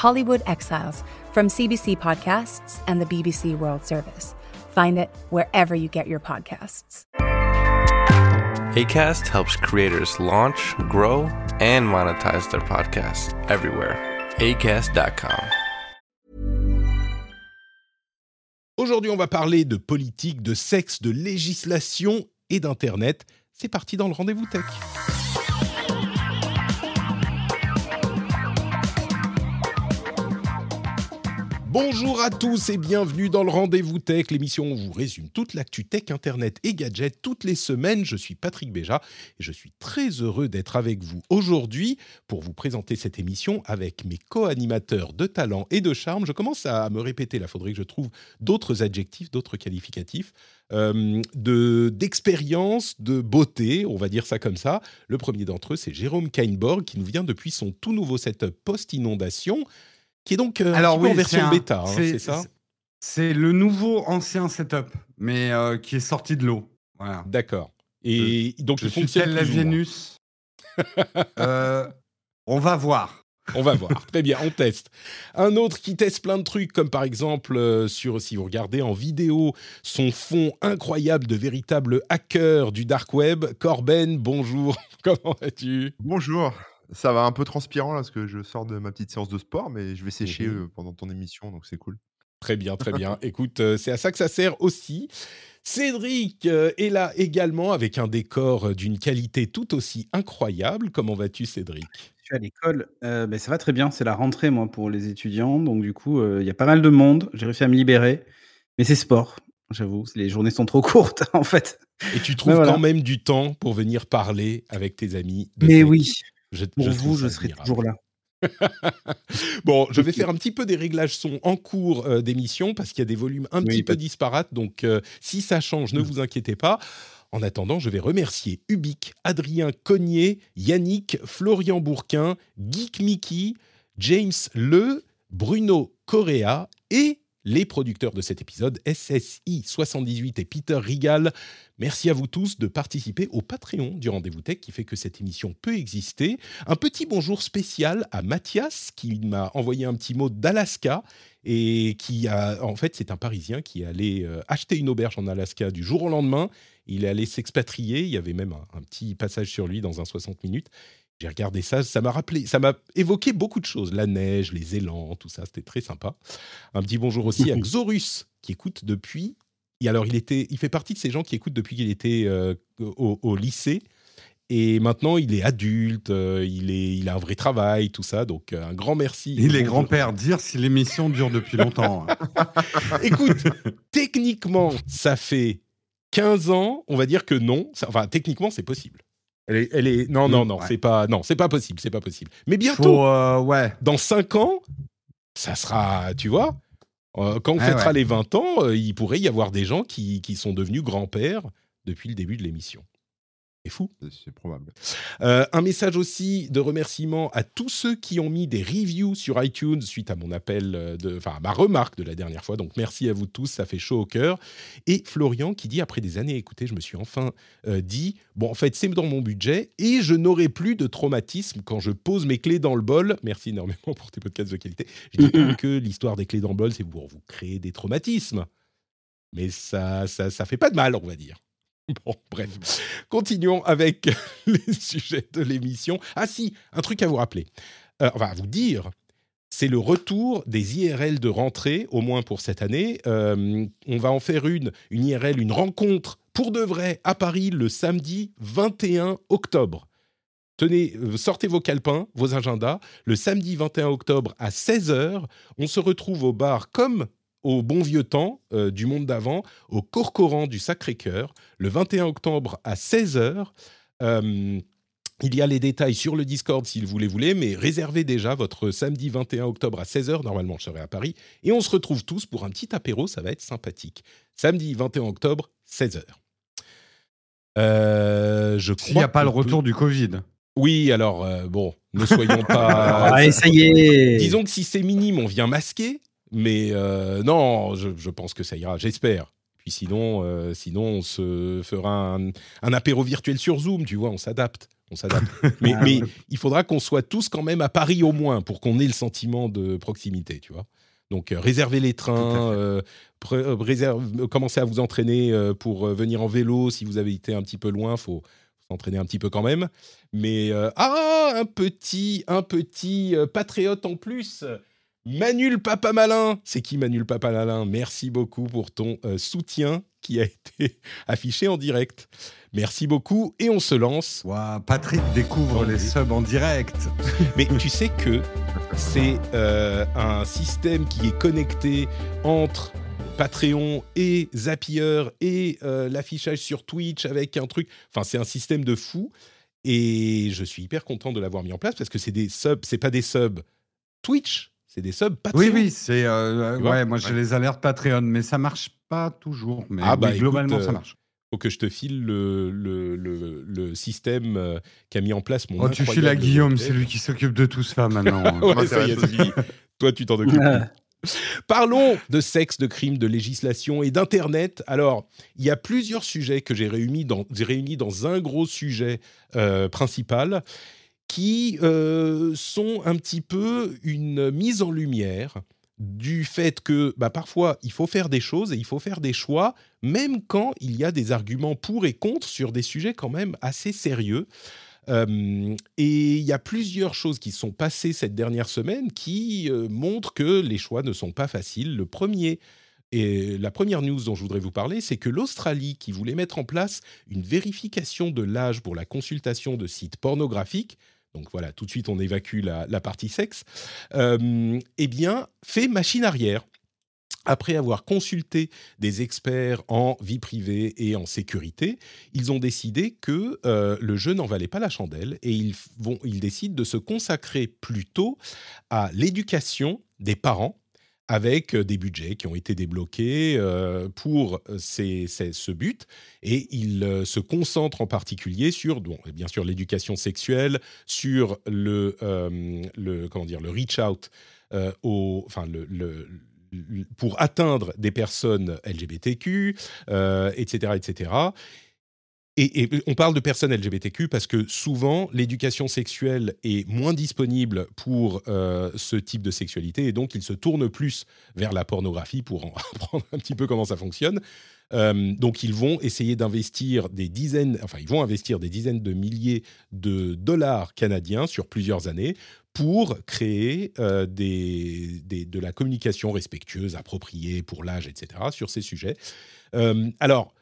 Hollywood Exiles from CBC Podcasts and the BBC World Service. Find it wherever you get your podcasts. ACAST helps creators launch, grow, and monetize their podcasts everywhere. ACAST.com. Aujourd'hui, on va parler de politique, de sexe, de législation et d'Internet. C'est parti dans le rendez-vous tech. Bonjour à tous et bienvenue dans le Rendez-vous Tech, l'émission où on vous résume toute l'actu tech, internet et gadgets toutes les semaines. Je suis Patrick Béja et je suis très heureux d'être avec vous aujourd'hui pour vous présenter cette émission avec mes co-animateurs de talent et de charme. Je commence à me répéter, là, faudrait que je trouve d'autres adjectifs, d'autres qualificatifs. Euh, de d'expérience, de beauté, on va dire ça comme ça. Le premier d'entre eux, c'est Jérôme Kainborg, qui nous vient depuis son tout nouveau setup post-inondation qui est donc euh, Alors, un petit peu oui, en version un- bêta, hein, c'est- ça C'est le nouveau ancien setup, mais euh, qui est sorti de l'eau. Voilà. D'accord. Et donc, Je il suis fonctionne tel la. Vénus. Euh, on va voir. On va voir. Très bien, on teste. Un autre qui teste plein de trucs, comme par exemple, euh, sur, si vous regardez en vidéo, son fond incroyable de véritable hacker du dark web. Corben, bonjour. Comment vas-tu? Bonjour. Ça va un peu transpirant là parce que je sors de ma petite séance de sport, mais je vais sécher euh, pendant ton émission, donc c'est cool. Très bien, très bien. Écoute, euh, c'est à ça que ça sert aussi. Cédric euh, est là également avec un décor d'une qualité tout aussi incroyable. Comment vas-tu, Cédric? Je suis à l'école, euh, ben, ça va très bien, c'est la rentrée moi pour les étudiants, donc du coup euh, il y a pas mal de monde, j'ai réussi à me libérer, mais c'est sport, j'avoue, les journées sont trop courtes en fait. Et tu trouves voilà. quand même du temps pour venir parler avec tes amis. de Mais oui, Je- pour je vous je serai admirable. toujours là. Bon, je vais faire un petit peu des réglages son en cours euh, d'émission parce qu'il y a des volumes un Oui, petit peu disparates. Donc, euh, si ça change, ne Mm. vous inquiétez pas. En attendant, je vais remercier Ubique, Adrien Cognier, Yannick, Florian Bourquin, Geek Mickey, James Le, Bruno Correa et les producteurs de cet épisode, SSI 78 et Peter Rigal. Merci à vous tous de participer au Patreon du Rendez-vous Tech qui fait que cette émission peut exister. Un petit bonjour spécial à Mathias qui m'a envoyé un petit mot d'Alaska et qui a, en fait, c'est un Parisien qui est allé euh, acheter une auberge en Alaska du jour au lendemain. Il est allé s'expatrier. Il y avait même un, un petit passage sur lui dans un 60 minutes. J'ai regardé ça, ça m'a rappelé, ça m'a évoqué beaucoup de choses, la neige, les élans, tout ça, c'était très sympa. Un petit bonjour aussi à Xorus qui écoute depuis. Et alors, il était, il fait partie de ces gens qui écoutent depuis qu'il était euh, au, au lycée. Et maintenant, il est adulte, euh, il, est, il a un vrai travail, tout ça. Donc, euh, un grand merci. Il est grand-père, dire si l'émission dure depuis longtemps. hein. Écoute, techniquement, ça fait 15 ans. On va dire que non. Ça- enfin, techniquement, c'est possible. Elle est, elle est- non, non, Mm, non, ouais. c'est pas, non, c'est pas possible, c'est pas possible. Mais bientôt, Faut, euh, ouais. dans 5 ans, ça sera, tu vois, euh, quand on Ouais, fêtera ouais. les 20 ans, euh, il pourrait y avoir des gens qui, qui sont devenus grands-pères depuis le début de l'émission. C'est fou. C'est- probable. Euh, un message aussi de remerciement à tous ceux qui ont mis des reviews sur iTunes suite à mon appel, euh, de, enfin à ma remarque de la dernière fois. Donc merci à vous tous, ça fait chaud au cœur. Et Florian qui dit après des années, écoutez, je me suis enfin euh, dit, bon en fait c'est dans mon budget et je n'aurai plus de traumatisme quand je pose mes clés dans le bol. Merci énormément pour tes podcasts de qualité. Je dis pas que l'histoire des clés dans le bol c'est pour vous créer des traumatismes, mais ça, ça, ça fait pas de mal, on va dire. Bon, bref. Continuons avec les sujets de l'émission. Ah si, un truc à vous rappeler. Euh, enfin, à vous dire. C'est le retour des IRL de rentrée, au moins pour cette année. Euh, on va en faire une, une IRL, une rencontre pour de vrai à Paris le samedi 21 octobre. Tenez, euh, sortez vos calepins, vos agendas. Le samedi 21 octobre à 16h, on se retrouve au bar comme au bon vieux temps euh, du monde d'avant, au Corcoran du Sacré-Cœur, le 21 octobre à 16h. Euh, Il y a les détails sur le Discord si vous les voulez, mais réservez déjà votre samedi 21 octobre à 16h. Normalement, je serai à Paris. Et on se retrouve tous pour un petit apéro, ça va être sympathique. Samedi 21 octobre, 16h. Euh, je S'il n'y a crois pas le retour peut- du Covid. Oui, alors, euh, bon, ne soyons pas... Allez, ça y est Disons que si c'est minime, on vient masquer. Mais euh, non, je, je pense que ça ira, j'espère. Puis sinon, euh, sinon, on se fera un, un apéro virtuel sur Zoom, tu vois, on s'adapte. On s'adapte. mais, mais il faudra qu'on soit tous quand même à Paris au moins pour qu'on ait le sentiment de proximité, tu vois. Donc, euh, réservez les trains, réserve- commencez à vous entraîner pour venir en vélo. Si vous avez été un petit peu loin, faut s'entraîner un petit peu quand même. Mais ah, un petit, un petit patriote en plus. Manu le Papa Malin. C'est qui Manu le Papa Malin Merci beaucoup pour ton euh, soutien qui a été affiché en direct. Merci beaucoup et on se lance. Patrick découvre les subs en direct. Mais tu sais que c'est euh, un système qui est connecté entre Patreon et Zapier et euh, l'affichage sur Twitch avec un truc. Enfin, c'est un système de fou. Et je suis hyper content de l'avoir mis en place parce que c'est des subs, c'est pas des subs Twitch, c'est des subs Patreon. Oui, oui, c'est. euh, ouais, moi j'ai Ouais. les alertes Patreon, mais ça marche pas toujours. Mais Ah, bah, écoute, globalement, euh, ça marche. Faut que je te file le, le, le, le système euh, qu'a mis en place mon Oh, tu files à Guillaume, c'est lui qui s'occupe de tout ça maintenant. ouais, ça y est, c'est fini. Toi, tu t'en occupes. Parlons de sexe, de crime, de législation et d'Internet. Alors, il y a plusieurs sujets que j'ai réunis dans, j'ai réunis dans un gros sujet euh, principal qui euh, sont un petit peu une mise en lumière du fait que bah, parfois il faut faire des choses et il faut faire des choix, même quand il y a des arguments pour et contre sur des sujets quand même assez sérieux. Euh, et il y a plusieurs choses qui sont passées cette dernière semaine qui euh, montrent que les choix ne sont pas faciles. Le premier, et la première news dont je voudrais vous parler, c'est que l'Australie, qui voulait mettre en place une vérification de l'âge pour la consultation de sites pornographiques, donc voilà, tout de suite on évacue la, partie sexe, euh, eh bien, fait machine arrière. Après avoir consulté des experts en vie privée et en sécurité, ils ont décidé que euh, le jeu n'en valait pas la chandelle et ils, vont, ils décident de se consacrer plutôt à l'éducation des parents avec euh, des budgets qui ont été débloqués euh, pour ces- ce but. Et euh, se concentrent en particulier sur, bon, bien sûr, l'éducation sexuelle, sur le, euh, comment dire, le reach out, euh, enfin, le, pour atteindre des personnes LGBTQ, euh, etc., etc. Et, on parle de personnes LGBTQ parce que souvent l'éducation sexuelle est moins disponible pour euh, ce type de sexualité et donc ils se tournent plus vers la pornographie pour en apprendre un petit peu comment ça fonctionne. Euh, donc ils vont essayer d'investir des dizaines, enfin ils vont investir des dizaines de milliers de dollars canadiens sur plusieurs années pour créer euh, de la communication respectueuse, appropriée pour l'âge, etc. sur ces sujets. Alors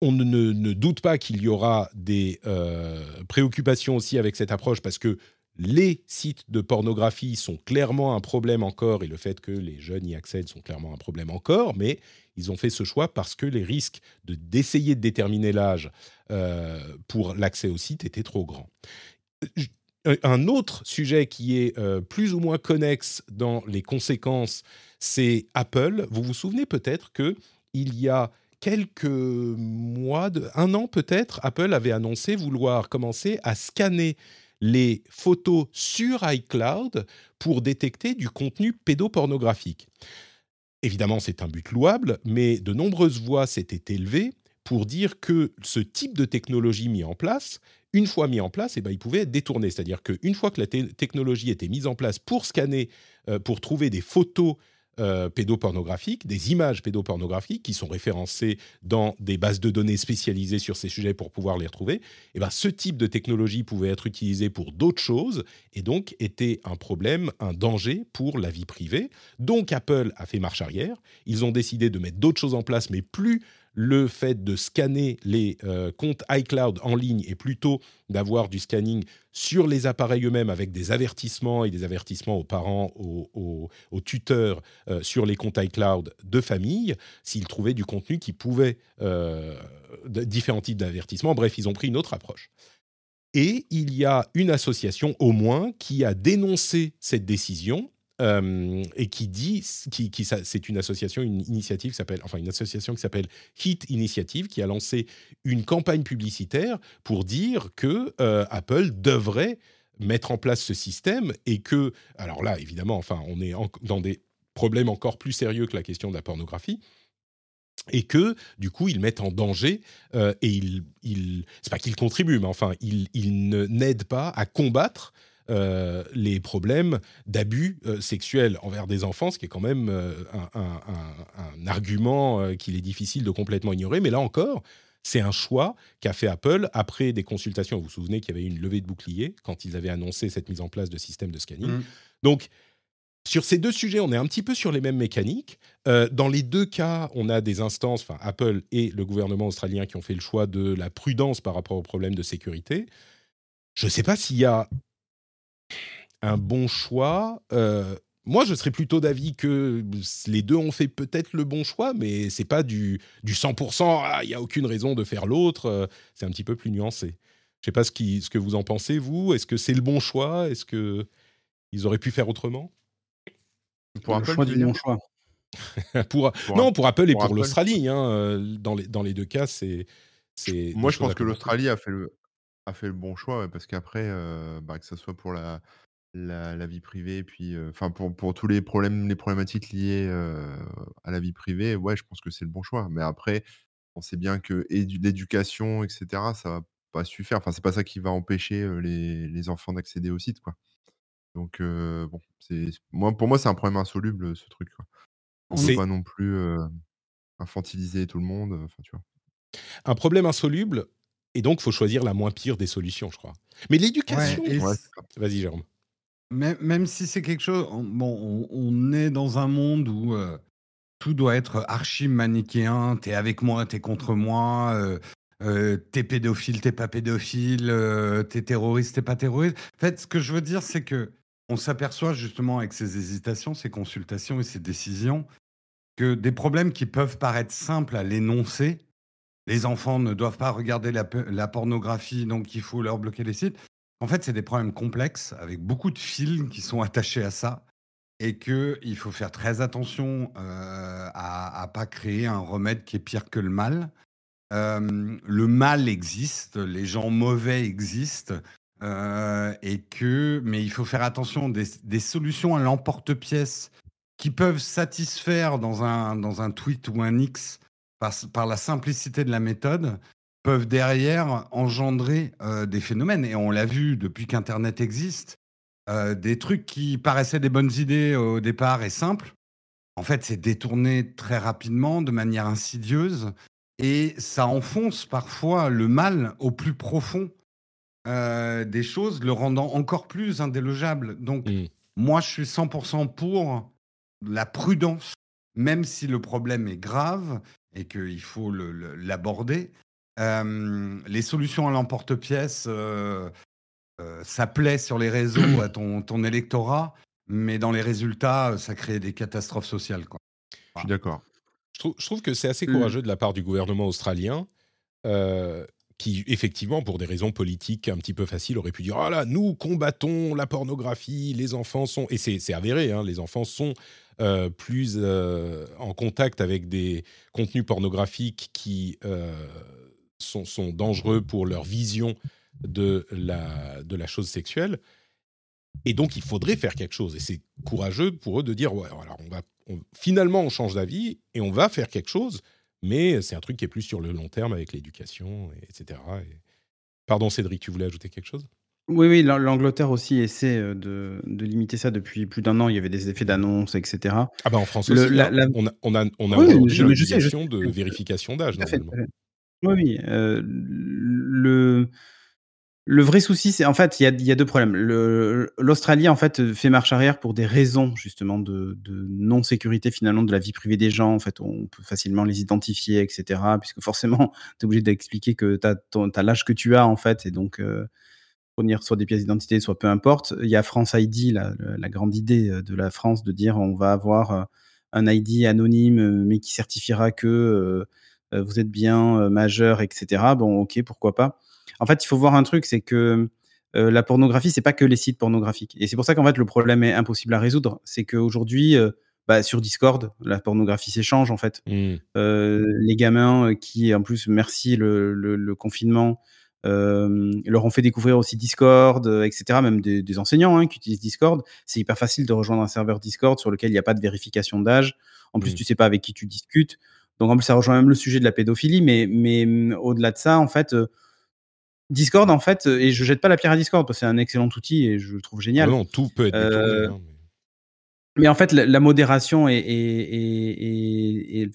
on ne, ne- doute pas qu'il y aura des euh, préoccupations aussi avec cette approche parce que les sites de pornographie sont clairement un problème encore et le fait que les jeunes y accèdent sont clairement un problème encore, mais ils ont fait ce choix parce que les risques de d'essayer de déterminer l'âge euh, pour l'accès au site étaient trop grands. Un autre sujet qui est euh, plus ou moins connexe dans les conséquences, c'est Apple. Vous vous souvenez peut-être que il y a quelques mois, un an peut-être, Apple avait annoncé vouloir commencer à scanner les photos sur iCloud pour détecter du contenu pédopornographique. Évidemment, c'est un but louable, mais de nombreuses voix s'étaient élevées pour dire que ce type de technologie mis en place, une fois mis en place, eh ben, il pouvait être détourné. C'est-à-dire qu'une fois que la te- technologie était mise en place pour scanner, euh, pour trouver des photos euh, pédopornographiques, des images pédopornographiques qui sont référencées dans des bases de données spécialisées sur ces sujets pour pouvoir les retrouver, eh ben, ce type de technologie pouvait être utilisé pour d'autres choses et donc était un problème, un danger pour la vie privée. Donc Apple a fait marche arrière. Ils ont décidé de mettre d'autres choses en place, mais plus le fait de scanner les euh, comptes iCloud en ligne et plutôt d'avoir du scanning sur les appareils eux-mêmes avec des avertissements et des avertissements aux parents, aux, tuteurs euh, sur les comptes iCloud de famille s'ils trouvaient du contenu qui pouvait, euh, différents types d'avertissements. Bref, ils ont pris une autre approche. Et il y a une association au moins qui a dénoncé cette décision euh, et qui dit, c'est une association, une initiative qui s'appelle, enfin une association qui s'appelle Hit Initiative, qui a lancé une campagne publicitaire pour dire que euh, Apple devrait mettre en place ce système et que, alors là, évidemment, enfin, on est dans des problèmes encore plus sérieux que la question de la pornographie. Et que, du coup, ils mettent en danger euh, et ils, ils c'est pas qu'ils contribuent, mais enfin, ils, ils n'aident pas à combattre euh, les problèmes d'abus euh, sexuels envers des enfants, ce qui est quand même euh, un, un- un- un argument qu'il est difficile de complètement ignorer. Mais là encore, c'est un choix qu'a fait Apple après des consultations. Vous vous souvenez qu'il y avait eu une levée de bouclier quand ils avaient annoncé cette mise en place de système de scanning. Mm. Donc, sur ces deux sujets, on est un petit peu sur les mêmes mécaniques. Euh, dans les deux cas, on a des instances, enfin Apple et le gouvernement australien qui ont fait le choix de la prudence par rapport aux problèmes de sécurité. Je ne sais pas s'il y a un bon choix. Euh, moi, je serais plutôt d'avis que les deux ont fait peut-être le bon choix, mais c'est pas du, du 100%, ah, il n'y a aucune raison de faire l'autre. Euh, c'est un petit peu plus nuancé. Je sais pas ce, qui, ce que vous en pensez, vous. Est-ce que c'est le bon choix? Est-ce que ils auraient pu faire autrement? Pour Apple, choix du bon choix. pour, Pour Non, pour Apple et pour pour, Apple. l'Australie. hein, euh, dans, les, dans les deux cas, c'est. c'est Moi, je pense que l'Australie a fait le a fait le bon choix ouais, parce qu'après, euh, bah, que ce soit pour la, la, la vie privée, puis euh, enfin pour, pour tous les problèmes, les problématiques liées euh, à la vie privée, ouais, je pense que c'est le bon choix. Mais après, on sait bien que édu- l'éducation, etc., ça va pas suffire. Enfin, c'est pas ça qui va empêcher les, les enfants d'accéder au site, quoi. Donc bon, c'est moi pour moi c'est un problème insoluble ce truc. Quoi. On C'est- peut pas non plus infantiliser tout le monde. Enfin, tu vois. un problème insoluble, et donc faut choisir la moins pire des solutions, je crois. Mais l'éducation. Ouais. Vas-y, Jérôme. Même, même si c'est quelque chose, on- bon, on, on est dans un monde où euh, tout doit être archi manichéen. T'es avec moi, t'es contre moi. euh, euh, t'es pédophile, t'es pas pédophile. euh, t'es terroriste, t'es pas terroriste. En fait, ce que je veux dire, c'est que on s'aperçoit justement avec ces hésitations, ces consultations et ces décisions que des problèmes qui peuvent paraître simples à l'énoncer. Les enfants ne doivent pas regarder la, la pornographie, donc il faut leur bloquer les sites. En fait, c'est des problèmes complexes avec beaucoup de fils qui sont attachés à ça et qu'il faut faire très attention euh, à ne pas créer un remède qui est pire que le mal. Euh, le mal existe, les gens mauvais existent, euh, et que, mais il faut faire attention des, des solutions à l'emporte-pièce qui peuvent satisfaire dans un, dans un tweet ou un X par, par la simplicité de la méthode, peuvent derrière engendrer euh, des phénomènes. Et on l'a vu depuis qu'Internet existe, euh, des trucs qui paraissaient des bonnes idées au départ et simples, en fait, c'est détourné très rapidement, de manière insidieuse, et ça enfonce parfois le mal au plus profond euh, des choses, le rendant encore plus indélogeable. Donc, Mm. moi, je suis 100% pour la prudence, même si le problème est grave et qu'il faut le- le- l'aborder. Euh, les solutions à l'emporte-pièce, euh, euh, ça plaît sur les réseaux à ton, ton électorat, mais dans les résultats, ça crée des catastrophes sociales. Quoi. Je suis d'accord. Je trouve, je trouve que c'est assez Mm. courageux de la part du gouvernement australien, euh, qui, effectivement, pour des raisons politiques un petit peu faciles, aurait pu dire Ah là, nous combattons la pornographie, les enfants sont. Et c'est c'est avéré, hein, les enfants sont euh, plus euh, en contact avec des contenus pornographiques qui euh, sont, dangereux pour leur vision de la, de la chose sexuelle. Et donc, il faudrait faire quelque chose. Et c'est courageux pour eux de dire, ouais, alors on va, finalement, on change d'avis et on va faire quelque chose. Mais c'est un truc qui est plus sur le long terme avec l'éducation, et- etc. Et- Pardon, Cédric, tu voulais ajouter quelque chose? Oui, oui, l'An- l'Angleterre aussi essaie euh, de, de limiter ça depuis plus d'un an. Il y avait des effets d'annonce, etc. Ah bah en France Le- aussi, la- hein. la- on a, on a, on a Oui, aujourd'hui je- je sais, je l'obligation sais. de vérification d'âge, Tout à fait, normalement. tout à fait. Oui, oui. euh, le, le vrai souci, c'est en fait, il y a, il y a deux problèmes. Le- L'Australie, en fait, fait marche arrière pour des raisons, justement, de, de non-sécurité, finalement, de la vie privée des gens. En fait, on peut facilement les identifier, etc. Puisque forcément, tu es obligé d'expliquer que tu as, l'âge que tu as, en fait, et donc euh, fournir soit des pièces d'identité, soit peu importe. Il y a France ID, la, la grande idée euh, de la France, de dire on va avoir euh, un ID anonyme, euh, mais qui certifiera que euh, vous êtes bien euh, majeur, etc. Bon, ok, pourquoi pas. en fait, il faut voir un truc, c'est que euh, la pornographie, c'est pas que les sites pornographiques. Et c'est pour ça qu'en fait, le problème est impossible à résoudre. C'est qu'aujourd'hui, bah, sur Discord, la pornographie s'échange en fait. Mmh. Euh, les gamins qui, en plus, merci le, le, le confinement, euh, leur ont fait découvrir aussi Discord, euh, etc. Même des, des enseignants hein, qui utilisent Discord. C'est hyper facile de rejoindre un serveur Discord sur lequel il n'y a pas de vérification d'âge. En plus, Mm. tu sais pas avec qui tu discutes. Donc en plus, ça rejoint même le sujet de la pédophilie. Mais, mais mm, au-delà de ça, en fait, euh, Discord, en fait, euh, et je jette pas la pierre à Discord parce que c'est un excellent outil et je le trouve Ah génial. non, tout peut être détourné. Hein, mais- Mais en fait, la, la modération est,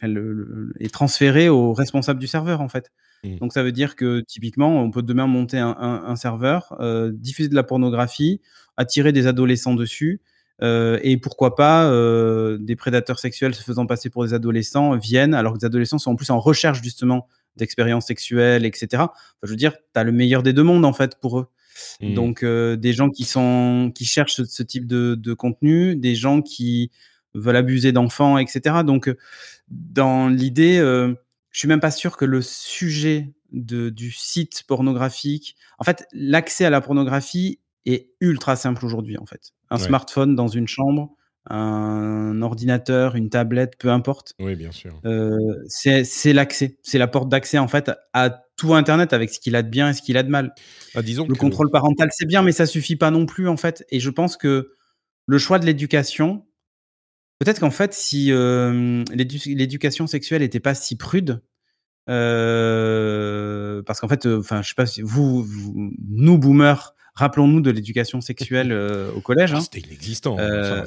est, transférée au responsable du serveur, en fait. Mm. Donc, ça veut dire que, typiquement, on peut demain monter un, un- un serveur, euh, diffuser de la pornographie, attirer des adolescents dessus, euh, et pourquoi pas euh, des prédateurs sexuels se faisant passer pour des adolescents viennent, alors que les adolescents sont en plus en recherche, justement, d'expériences sexuelles, etc. Enfin, je veux dire, tu as le meilleur des deux mondes, en fait, pour eux. Mm. Donc des gens qui sont qui cherchent ce, ce type de, de contenu, des gens qui veulent abuser d'enfants, etc. Donc dans l'idée, je suis même pas sûr que le sujet de, du site pornographique, en fait, l'accès à la pornographie est ultra simple aujourd'hui. En fait, un Ouais. smartphone dans une chambre, un ordinateur, une tablette, peu importe. Oui, bien sûr. Euh, c'est l'accès, c'est la porte d'accès en fait à tout Internet avec ce qu'il a de bien et ce qu'il a de mal. Ah, disons Le que- contrôle parental, c'est bien, mais ça suffit pas non plus, en fait. Et je pense que le choix de l'éducation, peut-être qu'en fait, si euh, l'édu- l'éducation sexuelle n'était pas si prude, euh, parce qu'en fait, enfin, je sais pas si vous, vous- nous boomers, rappelons-nous de l'éducation sexuelle euh, au collège. Ah, hein. C'était inexistant. Euh, Enfin.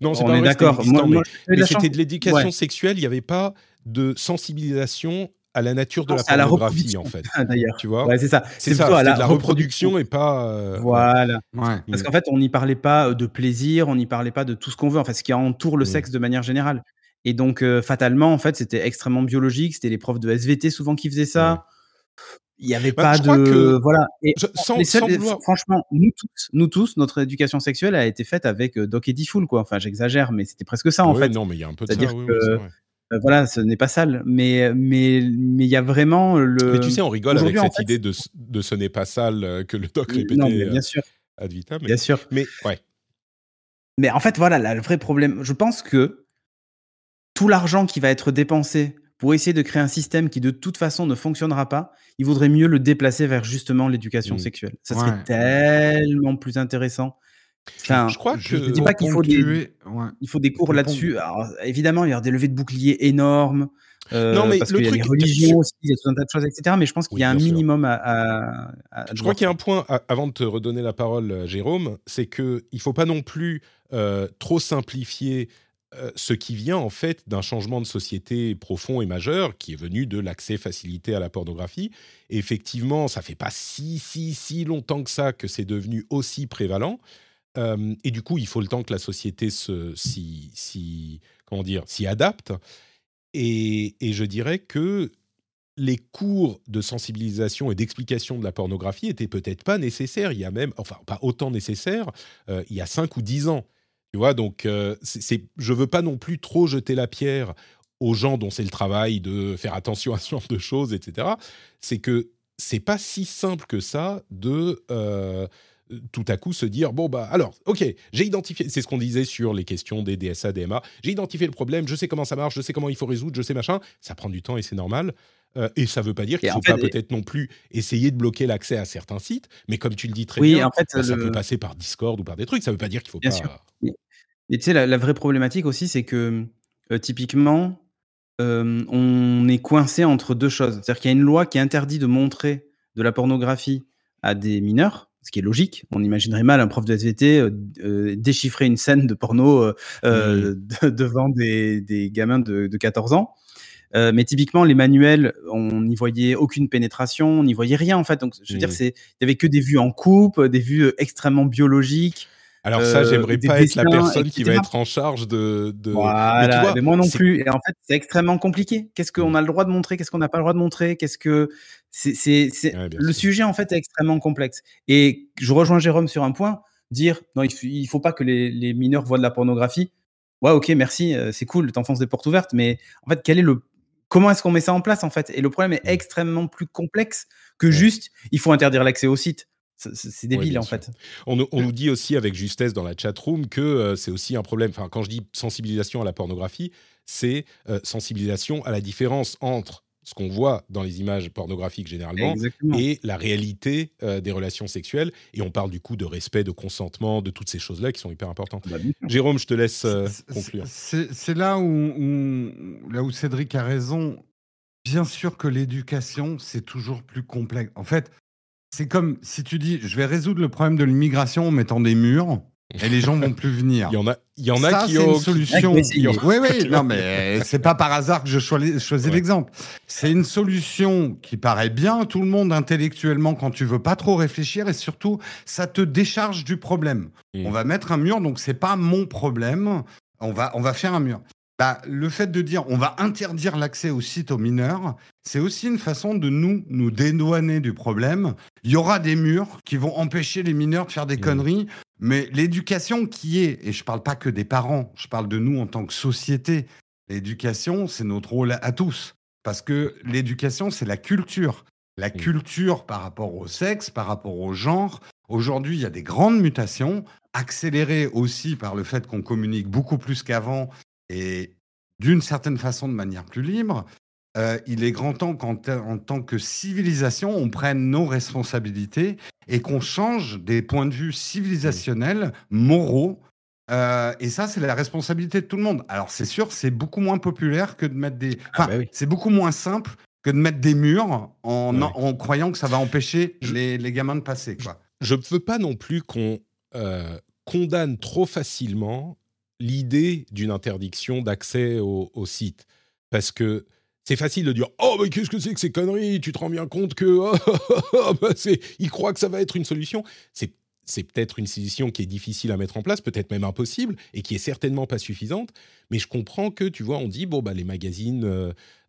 Non, c'est pas c'était d'accord. mais, mais c'était chance- de l'éducation Ouais. sexuelle. Il n'y avait pas de sensibilisation à la nature de la pornographie, reproduction, en fait. D'ailleurs, Tu vois? Ouais, c'est ça. C'est ça, plutôt à la de la reproduction et pas... euh, Voilà. Ouais. Parce qu'en fait, on n'y parlait pas euh, de plaisir, on n'y parlait pas de tout ce qu'on veut, en fait, ce qui entoure le Mm. sexe de manière générale. Et donc, euh, fatalement, en fait, c'était extrêmement biologique. C'était les profs de SVT souvent qui faisaient ça. Il n'y avait Bah, pas je crois de. que- Voilà. Et Je- sans- les seuls- sans vouloir- franchement, nous tous, nous tous, notre éducation sexuelle a été faite avec euh, Doc Eddie Fool, quoi. Enfin, j'exagère, mais c'était presque ça, en Ouais, fait. non, mais il y a un peu de ça. C'est-à-dire oui, que- oui, c'est vrai. Voilà, ce n'est pas sale. Mais mais mais il y a vraiment le. Mais tu sais, on rigole avec cette fait- idée de, ce- de ce n'est pas sale euh, que le doc répétait Non, mais euh, bien sûr, ad vitam. Mais, bien sûr. mais ouais, Mais en fait, voilà, là, le vrai problème, je pense que tout l'argent qui va être dépensé pour essayer de créer un système qui de toute façon ne fonctionnera pas, il vaudrait mieux le déplacer vers justement l'éducation Mm. sexuelle. Ça serait Ouais. tellement plus intéressant. Enfin, je crois que... je dis pas qu'il faut des- ponctuer, ouais. il faut des cours là-dessus. Évidemment, il y aura des levées de boucliers énormes. euh, Non, mais parce le y a truc- religions aussi, il y a tout un tas de choses, etc. Mais je pense qu'il Oui, y a un minimum à. à- à Je crois qu'il y a un point, a- avant de te redonner la parole, euh, Jérôme, c'est qu'il ne faut pas non plus euh, trop simplifier euh, ce qui vient en fait d'un changement de société profond et majeur qui est venu de l'accès facilité à la pornographie. Et effectivement, ça fait pas si, si, si longtemps que ça que c'est devenu aussi prévalent. Et du coup, il faut le temps que la société se, comment s'y adapte. Et, je dirais que les cours de sensibilisation et d'explication de la pornographie étaient peut-être pas nécessaires. Il y a même, enfin, pas autant nécessaires, euh, il y a 5 ou 10 ans. Tu vois, donc, euh, je veux pas non plus trop jeter la pierre aux gens dont c'est le travail de faire attention à ce genre de choses, etc. C'est que c'est pas si simple que ça de euh, tout à coup se dire bon bah alors ok j'ai identifié c'est ce qu'on disait sur les questions des DSA DMA j'ai identifié le problème je sais comment ça marche je sais comment il faut résoudre je sais machin ça prend du temps et c'est normal Euh, et ça veut pas dire qu'il en faut fait, pas et- peut-être non plus essayer de bloquer l'accès à certains sites mais comme tu le dis très Oui, bien en fait, bah, ça le- peut passer par Discord ou par des trucs ça veut pas dire qu'il faut Bien pas sûr. Et tu sais, la, la vraie problématique aussi, c'est que euh, typiquement, euh, on est coincé entre deux choses. C'est-à-dire qu'il y a une loi qui interdit de montrer de la pornographie à des mineurs, ce qui est logique. On imaginerait mal un prof de SVT euh, euh, déchiffrer une scène de porno euh, de- devant des, des gamins de, de 14 ans. Euh, mais typiquement, les manuels, on n'y voyait aucune pénétration, on n'y voyait rien en fait. Donc, je veux dire, il y avait que des vues en coupe, des vues extrêmement biologiques. alors ça j'aimerais pas être la personne qui va être en charge de, de... Voilà, mais vois, mais moi non plus. Et en fait, c'est extrêmement compliqué. Qu'est-ce qu'on a le droit de montrer? Qu'est-ce qu'on n'a pas le droit de montrer? Qu'est-ce que c'est Ouais, le sujet en fait est extrêmement complexe. Et je rejoins Jérôme sur un point dire non, il, il faut pas que les, les mineurs voient de la pornographie. Ouais, ok, merci, euh, c'est cool, t'enfonces des portes ouvertes, mais en fait, quel est le comment est-ce qu'on met ça en place en fait? Et le problème est Mmh. extrêmement plus complexe que Ouais. juste il faut interdire l'accès au site. C'est- Ouais, débile en sûr. fait. On, nous- on nous dit aussi avec justesse dans la chatroom que euh, c'est aussi un problème. Enfin, quand je dis sensibilisation à la pornographie, c'est euh, sensibilisation à la différence entre ce qu'on voit dans les images pornographiques généralement Exactement. et la réalité euh, des relations sexuelles. Et on parle du coup de respect, de consentement, de toutes ces choses-là qui sont hyper importantes. Bah. Jérôme, je te laisse euh, conclure. C'est c'est là où, où- là où Cédric a raison. Bien sûr que l'éducation, c'est toujours plus complexe. En fait, c'est comme si tu dis, je vais résoudre le problème de l'immigration en mettant des murs et les gens vont plus venir. Il y en a, il y en a Ça, qui c'est ont. une solution. Oui, oui, non, mais c'est pas par hasard que je choisis, choisis Ouais. l'exemple. C'est une solution qui paraît bien à tout le monde intellectuellement quand tu veux pas trop réfléchir et surtout, ça te décharge du problème. On va mettre un mur, donc c'est pas mon problème. On va, on va faire un mur. Bah, le fait de dire on va interdire l'accès au site aux mineurs, c'est aussi une façon de nous nous dédouaner du problème. Il y aura des murs qui vont empêcher les mineurs de faire des Mm. conneries, mais l'éducation qui est, et je parle pas que des parents, je parle de nous en tant que société. L'éducation, c'est notre rôle à tous, parce que l'éducation, c'est la culture. La culture par rapport au sexe, par rapport au genre. Aujourd'hui, il y a des grandes mutations, accélérées aussi par le fait qu'on communique beaucoup plus qu'avant et d'une certaine façon de manière plus libre. Euh, il est grand temps qu'en ta- en tant que civilisation, on prenne nos responsabilités et qu'on change des points de vue civilisationnels, moraux. Euh, et ça, c'est la responsabilité de tout le monde. Alors, c'est sûr, c'est beaucoup moins populaire que de mettre des. Ah, Enfin, bah oui. c'est beaucoup moins simple que de mettre des murs en, Ouais. en croyant que ça va empêcher les, les gamins de passer. Quoi. je ne veux pas non plus qu'on euh, condamne trop facilement l'idée d'une interdiction d'accès au, au site. Parce que c'est facile de dire Oh, mais qu'est-ce que c'est que ces conneries? Tu te rends bien compte que. oh, bah, c'est- ils croient que ça va être une solution. C'est. C'est peut-être une solution qui est difficile à mettre en place, peut-être même impossible, et qui est certainement pas suffisante. Mais je comprends que, tu vois, on dit bon bah les magazines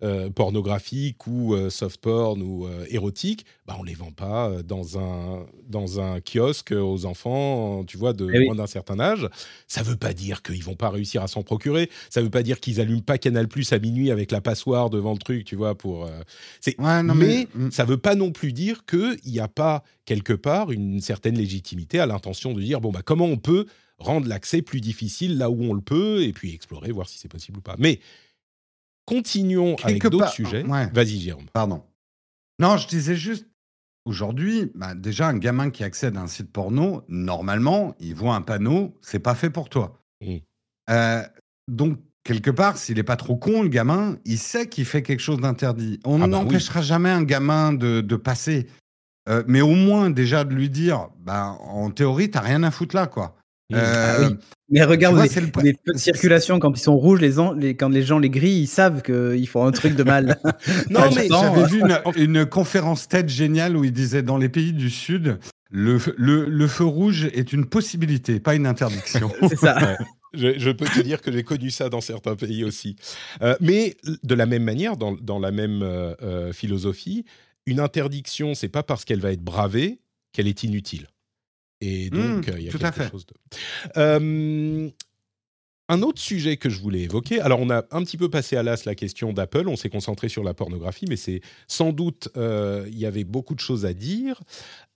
euh, pornographiques ou euh, soft porn ou euh, érotiques, bah on les vend pas euh, dans un dans un kiosque aux enfants, tu vois, de Eh oui. moins d'un certain âge. Ça veut pas dire qu'ils vont pas réussir à s'en procurer. Ça veut pas dire qu'ils allument pas Canal Plus à minuit avec la passoire devant le truc, tu vois, pour. c'est. Ouais, non, mais mais- mm. ça veut pas non plus dire qu'il n'y a pas quelque part une certaine légitimité à l'intention de dire bon bah comment on peut rendre l'accès plus difficile là où on le peut et puis explorer voir si c'est possible ou pas. Mais continuons avec d'autres sujets. ouais. Vas-y Jérôme. Pardon. Non, je disais juste, aujourd'hui, bah, déjà, un gamin qui accède à un site porno, normalement, il voit un panneau, c'est pas fait pour toi. Mm. Euh, donc, quelque part, s'il est pas trop con, le gamin, il sait qu'il fait quelque chose d'interdit. On Ah bah oui. n'empêchera jamais un gamin de, de passer. Euh, mais au moins, déjà, de lui dire, bah, en théorie, t'as rien à foutre là, quoi. Euh, Ah oui. Mais regarde vois, les, c'est le les feux de circulation quand ils sont rouges, les, en- les- quand les gens les grillent, ils savent qu'ils font un truc de mal. Non, mais J'avais vu une, une conférence TED géniale où il disait dans les pays du Sud, le, le, le feu rouge est une possibilité, pas une interdiction. C'est ça. Ouais. Je, je peux te dire que j'ai connu ça dans certains pays aussi. Euh, mais de la même manière, dans, dans la même euh, philosophie, une interdiction, c'est pas parce qu'elle va être bravée qu'elle est inutile. Et donc, Mmh, euh, il y a quelque chose de. Euh, un autre sujet que je voulais évoquer, alors on a un petit peu passé à l'as la question d'Apple, on s'est concentré sur la pornographie, mais c'est sans doute, euh, il y avait beaucoup de choses à dire.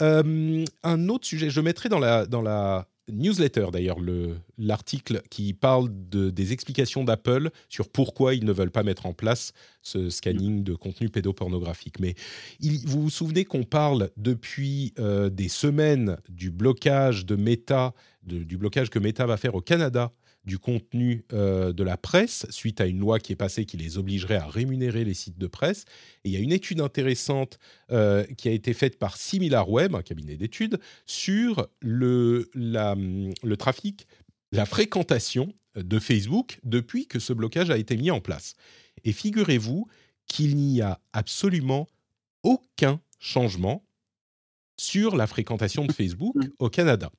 Euh, un autre sujet, je mettrai dans la, dans la newsletter d'ailleurs le- l'article qui parle de, des explications d'Apple sur pourquoi ils ne veulent pas mettre en place ce scanning de contenu pédopornographique. Mais vous vous souvenez qu'on parle depuis euh, des semaines du blocage de Meta, du blocage que Meta va faire au Canada du contenu euh, de la presse suite à une loi qui est passée qui les obligerait à rémunérer les sites de presse. Et il y a une étude intéressante euh, qui a été faite par SimilarWeb, un cabinet d'études, sur le, trafic, la fréquentation de Facebook depuis que ce blocage a été mis en place. Et figurez-vous qu'il n'y a absolument aucun changement sur la fréquentation de Facebook au Canada.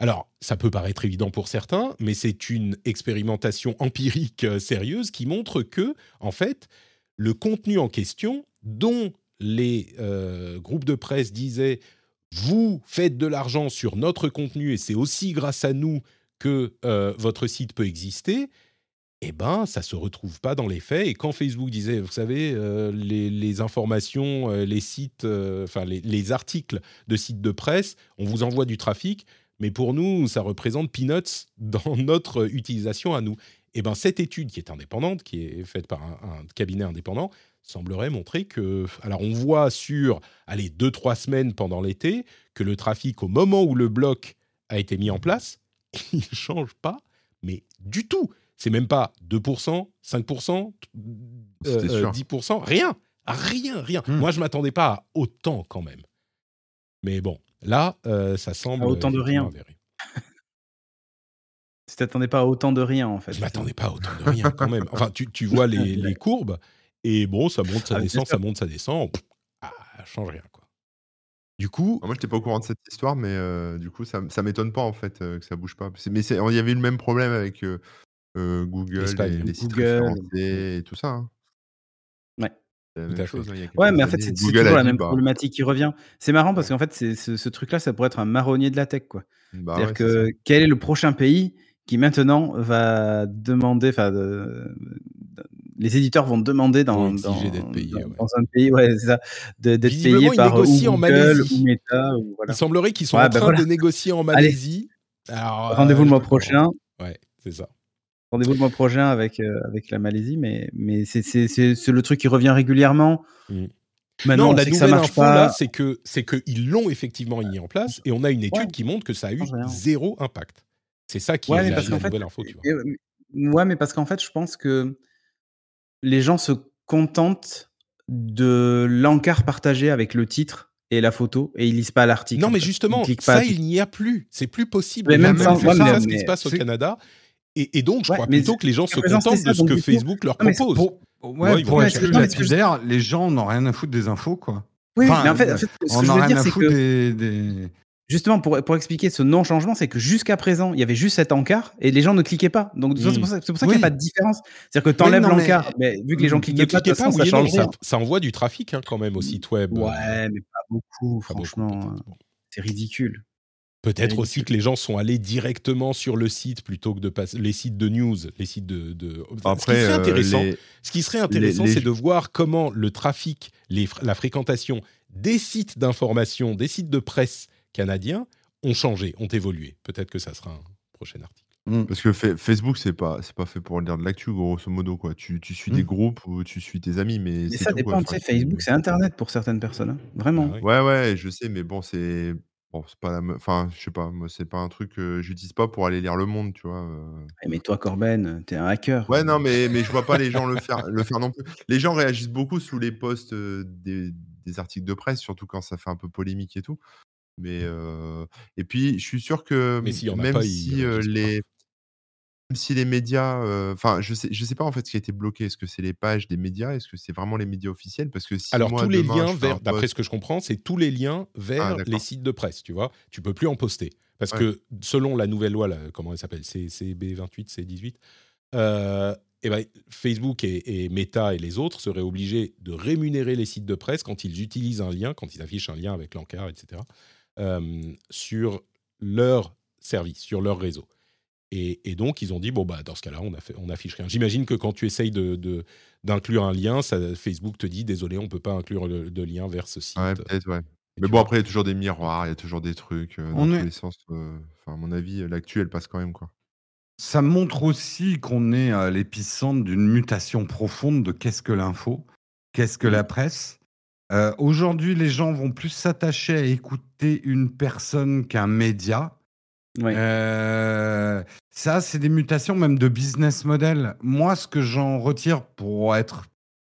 Alors, ça peut paraître évident pour certains, mais c'est une expérimentation empirique euh, sérieuse qui montre que, en fait, le contenu en question, dont les euh, groupes de presse disaient vous faites de l'argent sur notre contenu et c'est aussi grâce à nous que euh, votre site peut exister, eh ben, ça se retrouve pas dans les faits. Et quand Facebook disait, vous savez, euh, les, informations, euh, les sites, euh, enfin les, les articles de sites de presse, on vous envoie du trafic, mais pour nous, ça représente peanuts dans notre utilisation à nous. Eh ben, cette étude qui est indépendante, qui est faite par un, un cabinet indépendant, semblerait montrer que, alors on voit sur, allez, deux trois semaines pendant l'été, que le trafic au moment où le bloc a été mis en place, il change pas, mais du tout. C'est même pas 2%, 5%, euh, C'était euh, sûr. 10%, rien, rien, rien. Hmm. Moi, je m'attendais pas à autant quand même. Mais bon, là, euh, ça semble À autant de rien. Tu t'attendais pas à autant de rien, en fait. Je m'attendais pas à autant de rien quand même. Enfin, tu, tu vois les, les courbes et bon, ça monte, ça Ah, descend, ça monte, ça descend. Pff, Ah, ça change rien quoi. Du coup, Moi, j'étais pas au courant de cette histoire, mais euh, du coup, ça, ça m'étonne pas en fait euh, que ça bouge pas. Mais c'est- il y avait eu le même problème avec euh, Google, les sites Google. et tout ça. hein. Ouais. La même chose. hein, Ouais, mais en fait, c'est toujours la même bah, problématique qui revient. C'est marrant parce qu'en fait, c'est- ce, ce truc-là, ça pourrait être un marronnier de la tech, quoi. bah C'est-à-dire ouais, c'est ça. que quel est le prochain pays qui maintenant va demander, enfin, de- de- les éditeurs vont demander dans, ouais. un pays, ouais, ça, d'être payé par ou négocient en Google Malaisie. ou Meta. Ou, voilà. il semblerait qu'ils sont Ouais, en bah train voilà. de négocier en Malaisie. Alors, euh, Rendez-vous le mois prochain. Ouais, c'est ça. Rendez-vous le mois prochain avec, euh, avec la Malaisie, mais, mais c'est c'est- c'est- c'est le truc qui revient régulièrement. Mm. Maintenant, non, on la sait que ça nouvelle marche info pas. là, c'est que c'est qu'ils l'ont effectivement mis en place et on a une étude Ouais. qui montre que ça a eu zéro impact. C'est ça qui Ouais, est la, fait, nouvelle info, tu vois. euh, ouais, mais parce qu'en fait, je pense que les gens se contentent de l'encart partagé avec le titre et la photo et ils lisent pas l'article. Non, mais justement, Ils cliquent pas. ça, il n'y a plus. C'est plus possible. Mais même même plus ouais, ça, ce qui se passe au c'est- Canada. Et, et donc, je Ouais, crois mais plutôt que les gens se contentent de ce que coup- Facebook leur propose. Pour, ouais, Ouais, pour que les gens n'ont rien à foutre des infos, quoi. Oui, Enfin, mais en fait, en fait, ce On que je veux rien dire, à c'est foutre que des, des- justement pour, pour expliquer ce non-changement, c'est que jusqu'à présent, il y avait juste cet encart et les gens ne cliquaient pas. Donc c'est Mm. pour ça, c'est pour ça qu'il n'y Oui. a pas de différence. C'est-à-dire que tu enlèves mais- l'encart, mais... vu que les gens Ne cliquaient pas, façon, oui ça change envoie du trafic hein, quand même au site web. Ouais, mais pas beaucoup, franchement. C'est ridicule. Peut-être aussi que les gens sont allés directement sur le site plutôt que de passer les sites de news, les sites de. de... ce qui Après, serait euh, intéressant, les- ce qui serait intéressant, les- c'est de voir comment le trafic, les fr- la fréquentation des sites d'information, des sites de presse canadiens ont changé, ont évolué. Peut-être que ça sera un prochain article. Parce que Fa- Facebook, c'est pas, c'est pas fait pour lire de l'actu, grosso modo. Quoi. Tu, tu suis des Mm. groupes ou tu suis tes amis, mais Mais ça tout. dépend, Enfin, Facebook, c'est Internet pour certaines personnes. hein. Vraiment. Ah ouais. Ouais, ouais, je sais, mais bon, c'est. Bon, c'est pas la me- Enfin, je sais pas, moi, c'est pas un truc que j'utilise pas pour aller lire Le Monde, tu vois. euh. Eh, Mais toi, Corben, t'es un hacker. Ouais, non, mais, mais je vois pas les gens le faire, le faire non plus. Les gens réagissent beaucoup sous les posts euh, des, des articles de presse, surtout quand ça fait un peu polémique et tout. Mais euh, et puis, je suis sûr que Mais s'il y en a même pas, ils si euh, réagissent pas. les même si les médias, euh, enfin, je sais, je sais pas en fait ce qui a été bloqué. Est-ce que c'est les pages des médias? Est-ce que c'est vraiment les médias officiels? Parce que si Alors moi tous les demain, liens vers, d'après ce que je comprends, c'est tous les liens vers Ah, d'accord. les sites de presse. Tu vois, tu peux plus en poster parce Ouais. que selon la nouvelle loi, là, comment elle s'appelle, CB 28, C 18. Euh, eh ben, Facebook et, et Meta et les autres seraient obligés de rémunérer les sites de presse quand ils utilisent un lien, quand ils affichent un lien avec l'encart, etc., euh, sur leur service, sur leur réseau. Et, et donc, ils ont dit, bon, bah, dans ce cas-là, on, on affiche rien. J'imagine que quand tu essayes de, de- d'inclure un lien, ça, Facebook te dit, désolé, on peut pas inclure le- de lien vers ce site. Ouais, peut-être, ouais. Mais bon, vois. après, il y a toujours des miroirs, il y a toujours des trucs euh, dans On tous est- les sens. euh, Enfin, à mon avis, l'actu, elle passe quand même, quoi. Ça montre aussi qu'on est à l'épicentre d'une mutation profonde de qu'est-ce que l'info, qu'est-ce que la presse. Euh, Aujourd'hui, les gens vont plus s'attacher à écouter une personne qu'un média. Ouais. Euh, ça, c'est des mutations même de business model. Moi, ce que j'en retire pour être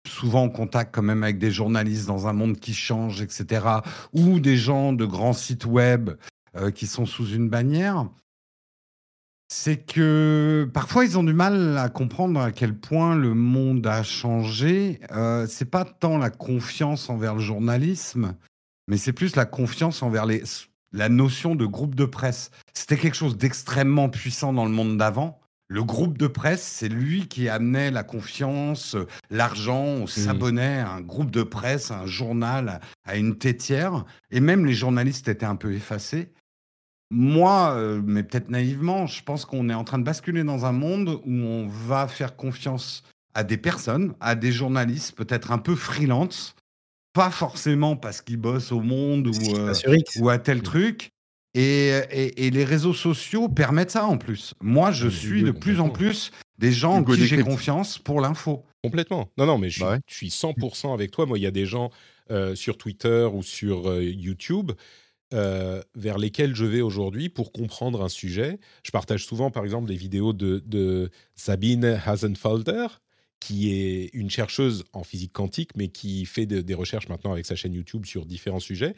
souvent en contact quand même avec des journalistes dans un monde qui change, etc., ou des gens de grands sites web euh, qui sont sous une bannière, c'est que parfois ils ont du mal à comprendre à quel point le monde a changé. Euh, c'est pas tant la confiance envers le journalisme, mais c'est plus la confiance envers les, la notion de groupe de presse. C'était quelque chose d'extrêmement puissant dans le monde d'avant. Le groupe de presse, c'est lui qui amenait la confiance, l'argent. On s'abonnait à un groupe de presse, à un journal, à une tétière. Et même les journalistes étaient un peu effacés. moi, euh, mais peut-être naïvement, je pense qu'on est en train de basculer dans un monde où on va faire confiance à des personnes, à des journalistes, peut-être un peu freelance, pas forcément parce qu'ils bossent au monde ou, euh, ou à tel truc. Et, et, les réseaux sociaux permettent ça en plus. Moi, je suis de plus en plus des gens en qui j'ai confiance pour l'info. Complètement. Non, non, mais je, bah suis 100% avec toi. Moi, il y a des gens euh, sur Twitter ou sur euh, YouTube euh, vers lesquels je vais aujourd'hui pour comprendre un sujet. Je partage souvent, par exemple, des vidéos de, de Sabine Hasenfelder, qui est une chercheuse en physique quantique, mais qui fait des recherches maintenant avec sa chaîne YouTube sur différents sujets.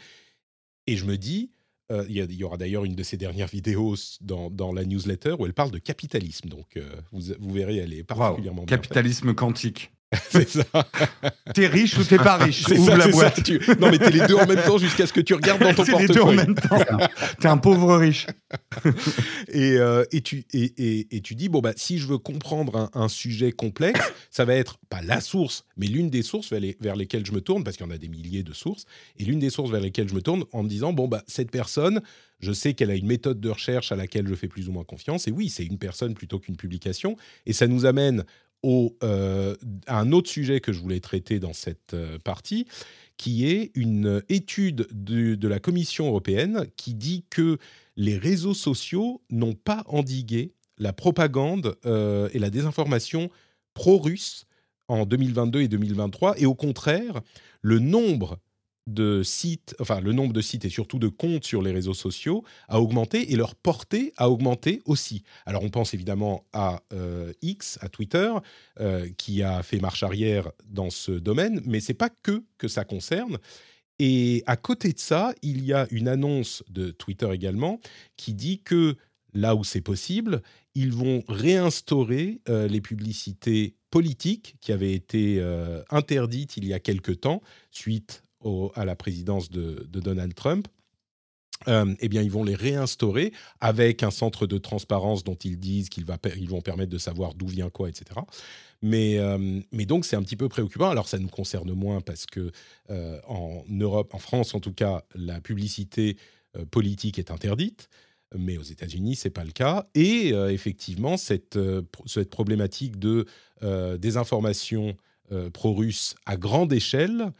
Et je me dis, il y, aura d'ailleurs une de ses dernières vidéos dans, dans, la newsletter où elle parle de capitalisme. Donc, vous, vous, verrez, elle est particulièrement Capitalisme quantique. c'est ça. T'es riche ou t'es pas riche? Ouvre la boîte. Non, mais t'es les deux en même temps jusqu'à ce que tu regardes dans ton portefeuille. les deux en même temps. t'es un pauvre riche. et, euh, et, tu, et, et, tu dis, bon, bah, si je veux comprendre un, sujet complexe, ça va être pas la source, mais l'une des sources vers, vers lesquelles je me tourne, parce qu'il y en a des milliers de sources, et l'une des sources vers lesquelles je me tourne en me disant, bon, bah, cette personne, je sais qu'elle a une méthode de recherche à laquelle je fais plus ou moins confiance. Et oui, c'est une personne plutôt qu'une publication. Et ça nous amène euh, à un autre sujet que je voulais traiter dans cette euh, partie, qui est une étude de, la Commission européenne qui dit que les réseaux sociaux n'ont pas endigué la propagande euh, et la désinformation pro-russe en 2022 et 2023, et au contraire, le nombre de sites, enfin le nombre de sites et surtout de comptes sur les réseaux sociaux a augmenté et leur portée a augmenté aussi. Alors on pense évidemment à euh, X, à Twitter, euh, qui a fait marche arrière dans ce domaine, mais c'est pas que que ça concerne. Et à côté de ça, il y a une annonce de Twitter également qui dit que là où c'est possible, ils vont réinstaurer euh, les publicités politiques qui avaient été interdites il y a quelque temps suite à la présidence de, Donald Trump, euh, eh bien, ils vont les réinstaurer avec un centre de transparence dont ils disent qu'ils ils vont permettre de savoir d'où vient quoi, etc. Mais, euh, mais donc, c'est un petit peu préoccupant. Alors, ça nous concerne moins parce que euh, en Europe, en France en tout cas, la publicité politique est interdite. Mais aux États-Unis, c'est pas le cas. Et effectivement, cette problématique de désinformation pro-russe à grande échelle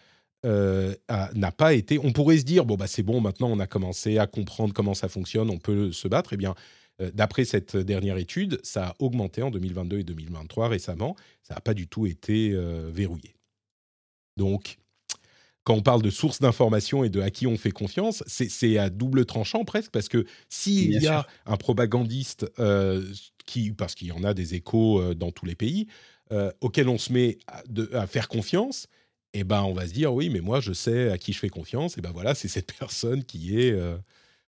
euh, n'a pas été. On pourrait se dire bon bah c'est bon maintenant on a commencé à comprendre comment ça fonctionne, on peut se battre. Eh bien, euh, d'après cette dernière étude, ça a augmenté en 2022 et 2023 récemment. Ça n'a pas du tout été euh, verrouillé. Donc, quand on parle de sources d'information et de à qui on fait confiance, c'est à double tranchant presque parce que s'il y a un propagandiste qui, parce qu'il y en a des échos dans tous les pays, auquel on se met à faire confiance et ben on va se dire oui, mais moi je sais à qui je fais confiance. Et ben voilà, c'est cette personne qui est euh,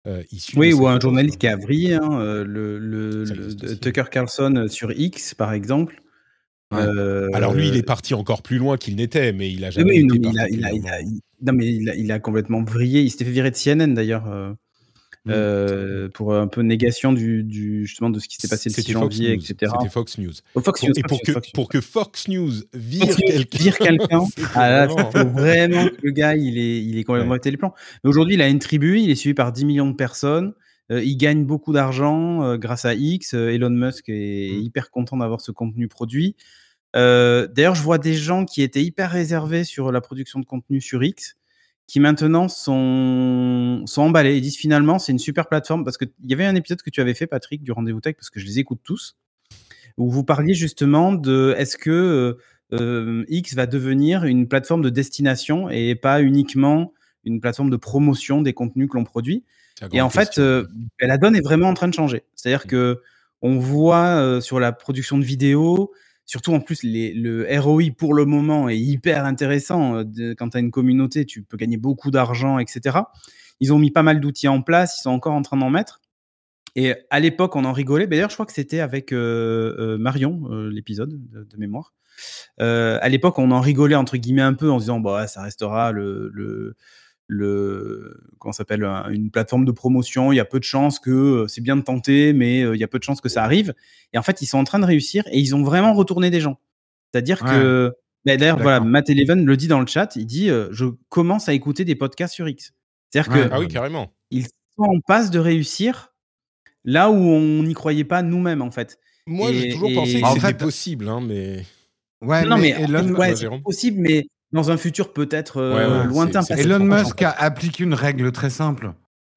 euh issue. Oui, ou un journaliste qui a vrillé, hein, euh, le, le, Tucker Carlson sur X par exemple. Alors lui, il est euh, parti encore plus loin qu'il n'était, mais il a jamais. été il, a, il, a, il, a, non, mais il a, complètement vrillé. Il s'était fait virer de CNN d'ailleurs. Mmh. Euh, pour un peu négation du, du, justement de ce qui s'est passé le 6 janvier, etc. C'était Fox News. Fox News. Et pour, que, pour que Fox News vire quelqu'un, ah vraiment que le gars il est, il est complètement ouais. les plans. Mais aujourd'hui, il a une tribu, il est suivi par 10 millions de personnes. Euh, il gagne beaucoup d'argent euh, grâce à X. Elon Musk est mmh. hyper content d'avoir ce contenu produit. D'ailleurs, je vois des gens qui étaient hyper réservés sur la production de contenu sur X qui maintenant sont, sont emballés. Ils disent finalement, c'est une super plateforme parce qu'il y avait un épisode que tu avais fait, Patrick, du Rendez-vous Tech, parce que je les écoute tous, où vous parliez justement de est-ce que euh, euh, X va devenir une plateforme de destination et pas uniquement une plateforme de promotion des contenus que l'on produit? Et en fait, euh, la donne est vraiment en train de changer. C'est-à-dire mmh. que on voit sur la production de vidéos, Surtout en plus, le ROI pour le moment est hyper intéressant. Euh, quand tu as une communauté, tu peux gagner beaucoup d'argent, etc. Ils ont mis pas mal d'outils en place, ils sont encore en train d'en mettre. Et à l'époque, on en rigolait. D'ailleurs, je crois que c'était avec euh, euh, Marion, l'épisode de, mémoire. à l'époque, on en rigolait entre guillemets un peu en disant, bah, ça restera le comment s'appelle une plateforme de promotion. Il y a peu de chances que euh, c'est bien de tenter, mais euh, il y a peu de chances que ça arrive. Et en fait, ils sont en train de réussir et ils ont vraiment retourné des gens. C'est-à-dire que bah, d'ailleurs, voilà, Matt Eleven le dit dans le chat. Il dit euh, je commence à écouter des podcasts sur X. C'est-à-dire que ah oui, carrément. Ils sont en passe de réussir là où on n'y croyait pas nous-mêmes, en fait. Moi, j'ai toujours et- pensé que En c'était fait- possible, hein, mais Ouais, non, mais, Elon, ouais, Ouais, c'est possible, mais dans un futur peut-être euh, Ouais, ouais, lointain. Elon Musk a appliqué une règle très simple.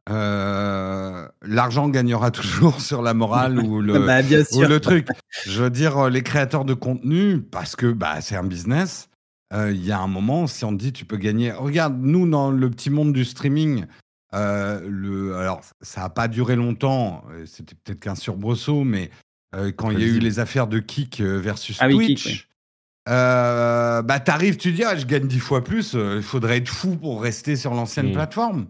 Euh, L'argent gagnera toujours sur la morale ou le, Bah, bien ou sûr. le truc. Je veux dire, euh, les créateurs de contenu, parce que bah, c'est un business, euh, il y a un moment, si on te dit tu peux gagner. Regarde, nous, dans le petit monde du streaming, euh, le, alors ça n'a pas duré longtemps, c'était peut-être qu'un surbrosseau, mais euh, quand il y a eu les affaires de Kik euh, versus Ah oui, Twitch. Euh, bah t'arrives, tu dis ah, je gagne dix fois plus, euh, il faudrait être fou pour rester sur l'ancienne Mm. plateforme.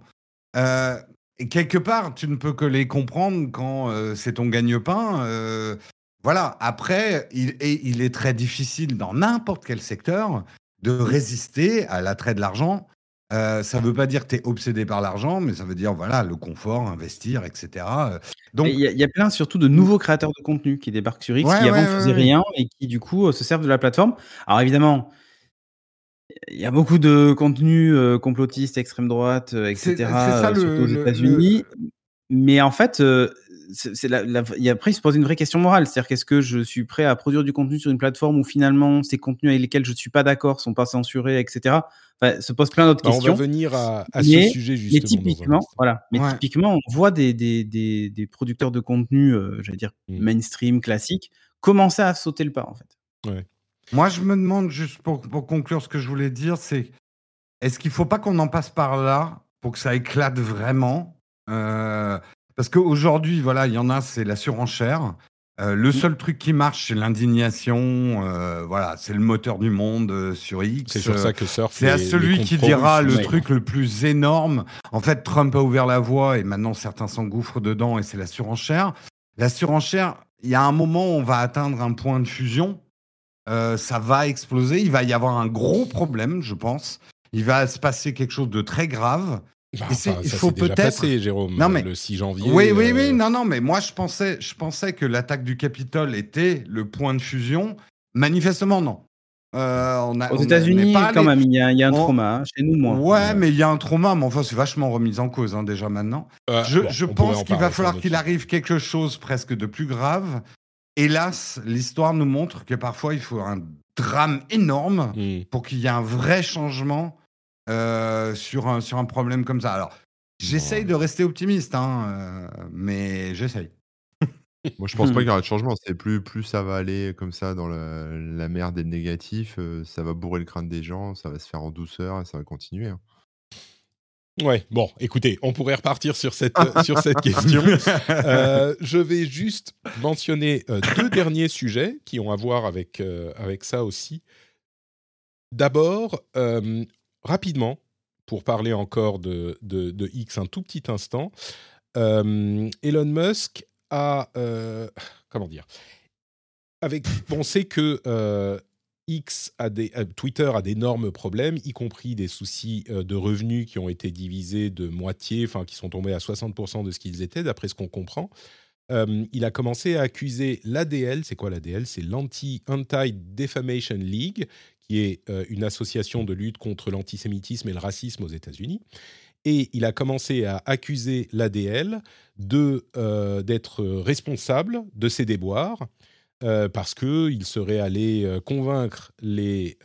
Euh, et quelque part, tu ne peux que les comprendre quand euh, c'est ton gagne-pain. voilà. Après, il est très difficile dans n'importe quel secteur de résister à l'attrait de l'argent. Euh, ça ne veut pas dire que tu es obsédé par l'argent, mais ça veut dire voilà le confort, investir, etc. Euh, Donc, Il y, a- il y a plein surtout de nouveaux créateurs de contenu qui débarquent sur X, Ouais, qui avant ouais, faisaient rien et qui du coup euh, se servent de la plateforme. Alors évidemment, il y a beaucoup de contenus euh, complotistes, extrême droite, C'est- etc. c'est ça euh, le- surtout aux le- États-Unis. Mais en fait, euh, c'est la- la- il y a- après, il se pose une vraie question morale. C'est-à-dire, qu'est-ce que je suis prêt à produire du contenu sur une plateforme où finalement ces contenus avec lesquels je ne suis pas d'accord sont pas censurés, etc. Enfin, se pose plein d'autres Bah, on va questions. venir à, à Mais- ce sujet Mais justement. un typiquement, voilà. Mais Ouais. typiquement, on voit des, des, des, des producteurs de contenu, euh, j'allais dire Mm. mainstream, classique, commencer à sauter le pas, en fait. Moi, je me demande, juste pour, pour conclure ce que je voulais dire, c'est est-ce qu'il ne faut pas qu'on en passe par là pour que ça éclate vraiment Euh, Parce qu'aujourd'hui, voilà, il y en a, c'est la surenchère. Euh, le seul truc qui marche, c'est l'indignation. euh, voilà, c'est le moteur du monde euh, sur X. C'est sur ça que surfe. c'est à celui qui dira le truc le plus énorme. En fait, Trump a ouvert la voie et maintenant certains s'engouffrent dedans et c'est la surenchère. La surenchère, il y a un moment où on va atteindre un point de fusion. Ça va exploser. Il va y avoir un gros problème, je pense. Il va se passer quelque chose de très grave. Bah, Et enfin, il ça faut peut-être- passé, Jérôme. Non, mais- Le 6 janvier. Oui, oui, euh, oui. Non, non, mais moi, je pensais, je pensais que l'attaque du Capitole était le point de fusion. Manifestement, non. Euh, on a- Aux États-Unis, quand allé- même, il y a, il y a un on- trauma. hein. Chez nous, moins. Ouais, mais il y a un trauma, mais enfin, c'est vachement remis en cause hein, déjà maintenant. euh, Je, bon, pense en qu'il va falloir qu'il arrive quelque chose presque de plus grave. Hélas, l'histoire nous montre que parfois il faut un drame énorme. Hmm. pour qu'il y ait un vrai changement euh, sur, un, sur un problème comme ça. Alors, j'essaye Ouais. de rester optimiste, hein, euh, mais j'essaye. Moi, je pense pas qu'il y aura de changement. C'est plus, plus ça va aller comme ça dans la, la merde et le négatif, euh, ça va bourrer le crâne des gens, ça va se faire en douceur et ça va continuer. hein. Ouais, bon, écoutez, on pourrait repartir sur cette, sur cette question. Euh, je vais juste mentionner euh, deux derniers sujets qui ont à voir avec, euh, avec ça aussi. D'abord, euh, rapidement, pour parler encore de, de, X un tout petit instant, euh, Elon Musk a... euh, comment dire avec, On sait que euh, X a des, Twitter a d'énormes problèmes, y compris des soucis de revenus qui ont été divisés de moitié, enfin qui sont tombés à 60% de ce qu'ils étaient, d'après ce qu'on comprend. Il a commencé à accuser l'ADL. C'est quoi l'ADL C'est l'Anti-Defamation League, euh, une association de lutte contre l'antisémitisme et le racisme aux États-Unis. Et il a commencé à accuser l'ADL euh, d'être responsable de ces déboires euh, parce qu'il serait allé convaincre les,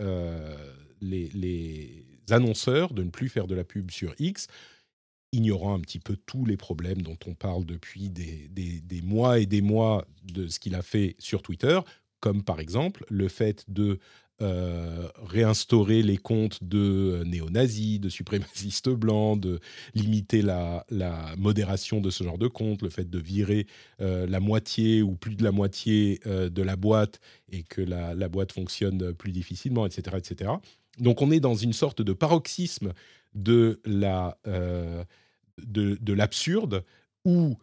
les, les annonceurs de ne plus faire de la pub sur X, ignorant un petit peu tous les problèmes dont on parle depuis des, des, des mois et des mois de ce qu'il a fait sur Twitter, comme par exemple le fait de euh, réinstaurer les comptes de euh, néo-nazis, de suprémacistes blancs, de limiter la, modération de ce genre de comptes, le fait de virer euh, la moitié ou plus de la moitié de la boîte et que la, boîte fonctionne plus difficilement, etc., etc. Donc on est dans une sorte de paroxysme de, de l'absurde où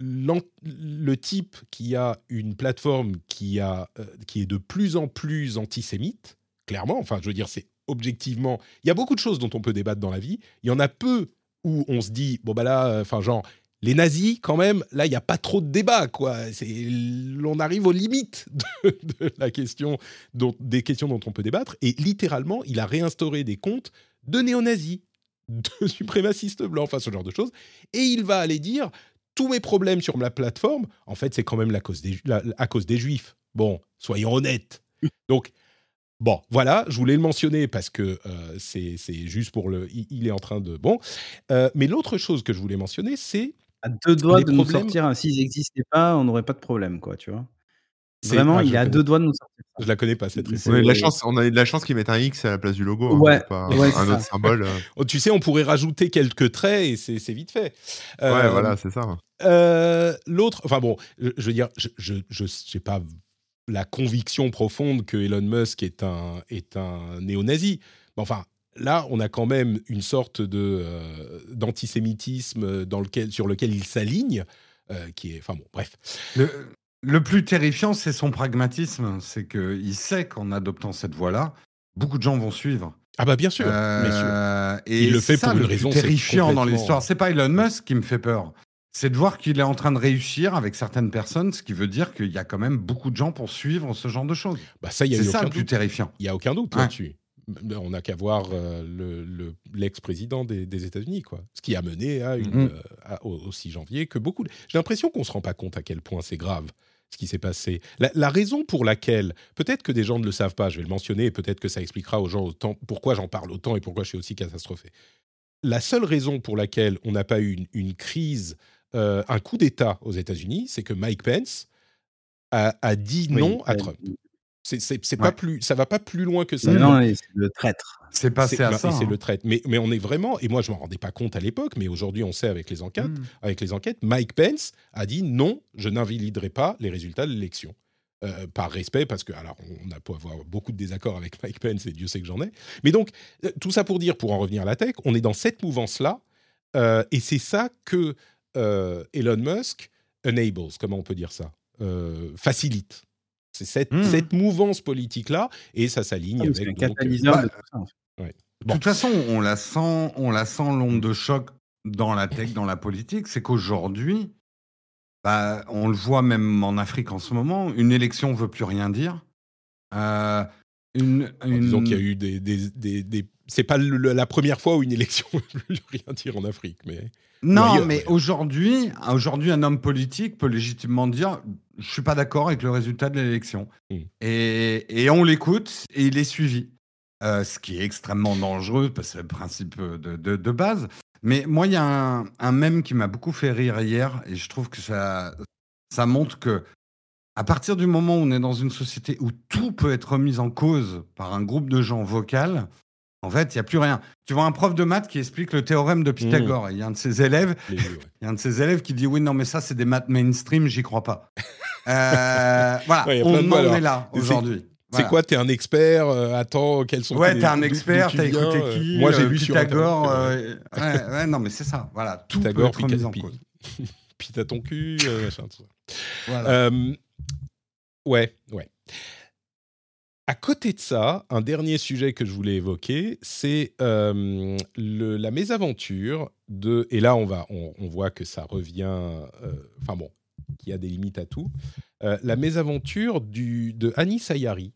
le type qui a une plateforme qui, a, euh, qui est de plus en plus antisémite, clairement, enfin je veux dire, c'est objectivement, il y a beaucoup de choses dont on peut débattre dans la vie, il y en a peu où on se dit, bon bah là, enfin genre, les nazis, quand même, là, il n'y a pas trop de débat, quoi. On arrive aux limites de, la question, des questions dont on peut débattre, et littéralement, il a réinstauré des comptes de néo-nazis, de suprémacistes blancs, enfin ce genre de choses, et il va aller dire, tous mes problèmes sur ma plateforme, en fait, c'est quand même la cause des, la- à cause des juifs. Bon, soyons honnêtes. Donc, bon, voilà, je voulais le mentionner parce que euh, c'est juste pour le. Il, il est en train de. Bon. Euh, mais l'autre chose que je voulais mentionner, c'est. À deux doigts de nous problèmes- sortir, hein, s'ils n'existaient pas, on n'aurait pas de problème, quoi, tu vois. Vraiment, ah, il est à deux doigts de nous sortir. Je la connais pas cette référence. On a, eu de la Ouais. chance, on a eu de la chance qu'ils mettent un X à la place du logo. hein, Ouais, pas ouais, un c'est autre ça. symbole. euh. Oh, tu sais, on pourrait rajouter quelques traits et c'est vite fait. Ouais, Euh, voilà, c'est ça. Euh, L'autre, enfin bon, je, je veux dire, je je sais pas la conviction profonde que Elon Musk est un est un néo-nazi. Mais enfin, là, on a quand même une sorte de euh, d'antisémitisme dans lequel sur lequel il s'aligne, euh, qui est, enfin bon, bref. Le, le plus terrifiant, c'est son pragmatisme. C'est qu'il sait qu'en adoptant cette voie-là, beaucoup de gens vont suivre. Ah bah bien sûr, bien sûr. Euh, Et Il le fait ça pour une le plus raison, c'est terrifiant dans l'histoire. C'est pas Elon Musk qui me fait peur. C'est de voir qu'il est en train de réussir avec certaines personnes, ce qui veut dire qu'il y a quand même beaucoup de gens pour suivre ce genre de choses. Bah ça, il y a C'est ça le plus doute. terrifiant. Il y a aucun doute Ouais. là-dessus. On n'a qu'à voir euh, le- le- l'ex-président des, des États-Unis, quoi. Ce qui a mené à une, Mhm. euh, à- au, au 6 janvier que beaucoup. J'ai l'impression qu'on se rend pas compte à quel point c'est grave ce qui s'est passé. La, la raison pour laquelle, peut-être que des gens ne le savent pas, je vais le mentionner, et peut-être que ça expliquera aux gens autant pourquoi j'en parle autant et pourquoi je suis aussi catastrophé. La seule raison pour laquelle on n'a pas eu une, une crise, euh, un coup d'État aux États-Unis, c'est que Mike Pence a, a dit Oui, non à euh, Trump. C'est, c'est, c'est Ouais. pas plus, ça va pas plus loin que ça. Non, c'est le traître. C'est passé C'est- à bah, ça. c'est hein. le trait. Mais, mais on est vraiment, et moi je m'en rendais pas compte à l'époque, mais aujourd'hui on sait avec les enquêtes, Mm. avec les enquêtes, Mike Pence a dit non, je n'invaliderai pas les résultats de l'élection. Euh, par respect, parce que, alors, on a pu avoir beaucoup de désaccords avec Mike Pence, et Dieu sait que j'en ai. Mais donc, euh, tout ça pour dire, pour en revenir à la tech, on est dans cette mouvance-là, euh, et c'est ça que euh, Elon Musk enables, comment on peut dire ça Euh, Facilite. C'est cette, Mhm. cette mouvance politique-là, et ça s'aligne Ah, avec. un donc, catalyseur bah, de toute façon, on la sent, on la sent l'onde de choc dans la tech, dans la politique. C'est qu'aujourd'hui, bah, on le voit même en Afrique en ce moment, une élection veut plus rien dire. Euh, une, En une- disant qu'il y a eu des. des, des- des- C'est pas le- la première fois où une élection ne veut rien dire en Afrique, mais. Non, ailleurs, mais aujourd'hui, aujourd'hui, un homme politique peut légitimement dire je suis pas d'accord avec le résultat de l'élection. Mm. Et, et on l'écoute et il est suivi. Euh, ce qui est extrêmement dangereux parce que c'est le principe de, de- de base. Mais moi, il y a un, un mème qui m'a beaucoup fait rire hier et je trouve que ça, ça montre que à partir du moment où on est dans une société où tout peut être remis en cause par un groupe de gens vocal, en fait, il n'y a plus rien. Tu vois un prof de maths qui explique le théorème de Pythagore et il y a un de ses élèves ouais. il y a un de ses élèves qui dit oui non mais ça c'est des maths mainstream j'y crois pas Euh, voilà Ouais, on mots, en alors. est là aujourd'hui C'est Voilà. quoi T'es un expert euh, Attends, quels sont ouais tes- un expert t'as écouté euh, qui Moi, j'ai vu sur Pythagore Internet, euh, ouais, ouais, non mais c'est ça voilà tout Pythagore, peut être remis en cause Pi- Puis t'as ton cul, machin, tout ça. voilà. Ouais, ouais. À côté de ça, un dernier sujet que je voulais évoquer, c'est euh, la mésaventure de. Et là, on va, on, voit que ça revient. euh, Enfin bon, qu'il y a des limites à tout. Euh, la mésaventure du, de Annie Sayari,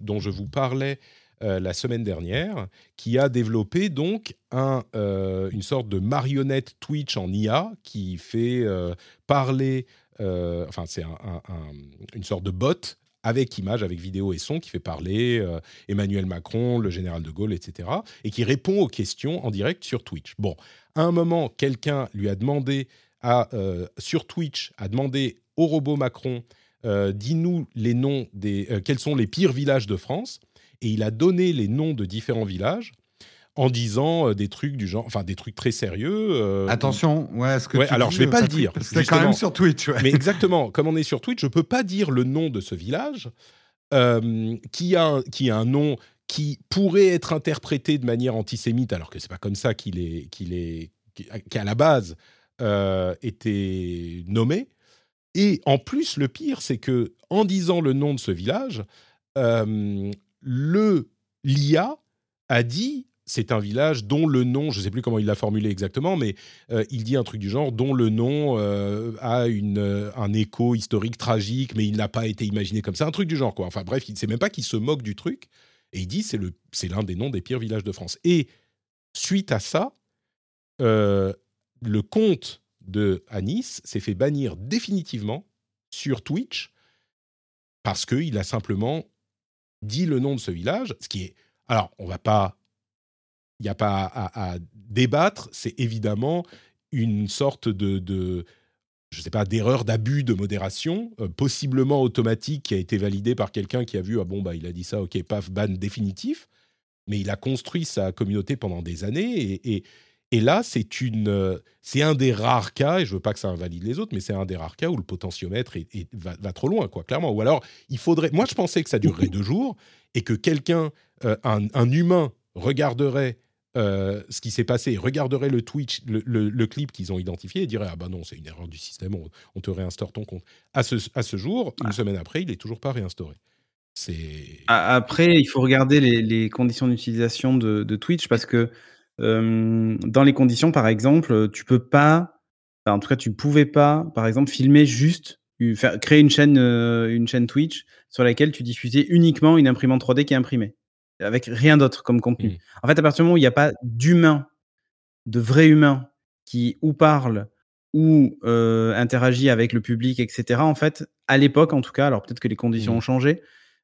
dont je vous parlais la semaine dernière, qui a développé donc un, une sorte de marionnette Twitch en IA qui fait parler. enfin, c'est un- une sorte de bot avec image, avec vidéo et son, qui fait parler euh, Emmanuel Macron, le général de Gaulle, etc., et qui répond aux questions en direct sur Twitch. Bon, à un moment, quelqu'un lui a demandé, à, euh, sur Twitch, a demandé au robot Macron, euh, dis-nous les noms des, quels sont les pires villages de France, et il a donné les noms de différents villages en disant euh, des trucs du genre, enfin des trucs très sérieux. euh, attention ouais ce que Ouais, tu alors, dis, je vais pas le dire, c'est quand même sur Twitch ouais. mais exactement, comme on est sur Twitch, je peux pas dire le nom de ce village euh, qui, a, un- qui a un nom qui pourrait être interprété de manière antisémite, alors que c'est pas comme ça qu'il est, qu'il est, qui à la base euh, était nommé. Et en plus, le pire, c'est que en disant le nom de ce village, euh, le l'IA a dit c'est un village dont le nom, je ne sais plus comment il l'a formulé exactement, mais euh, il dit un truc du genre dont le nom euh, a une, euh, un écho historique tragique, mais il n'a pas été imaginé comme ça, un truc du genre quoi. Enfin bref, il ne sait même pas qu'il se moque du truc et il dit c'est c'est l'un des noms des pires villages de France. Et suite à ça, le compte de Anis s'est fait bannir définitivement sur Twitch parce qu'il a simplement dit le nom de ce village, ce qui est... Alors, on va pas... Il n'y a pas à, débattre, c'est évidemment une sorte de, de je sais pas, d'erreur d'abus de modération, euh, possiblement automatique, qui a été validée par quelqu'un qui a vu, ah bon, bah, il a dit ça, ok, paf, ban définitif. Mais il a construit sa communauté pendant des années et, là, euh, c'est un des rares cas, et je veux pas que ça invalide les autres, mais c'est un des rares cas où le potentiomètre va, trop loin, clairement. Ou alors, il faudrait. Moi, je pensais que ça durerait deux jours et que quelqu'un, euh, un, humain, regarderait euh, ce qui s'est passé, regarderait le Twitch, le, clip qu'ils ont identifié et dirait ah bah non, c'est une erreur du système, on, te réinstaure ton compte. À ce, à ce jour, une ah. semaine après, il est toujours pas réinstauré. C'est. Après, il faut regarder les, conditions d'utilisation de, de, Twitch parce que dans les conditions, par exemple, tu peux pas, en tout cas, tu pouvais pas, par exemple, filmer juste, faire, créer une chaîne, une chaîne Twitch sur laquelle tu diffusais uniquement une imprimante 3D qui est imprimée, avec rien d'autre comme contenu. Mmh. En fait, à partir du moment où il n'y a pas d'humain, de vrai humain, qui ou parle ou interagit avec le public, etc. En fait, à l'époque, en tout cas, alors peut-être que les conditions mmh. ont changé,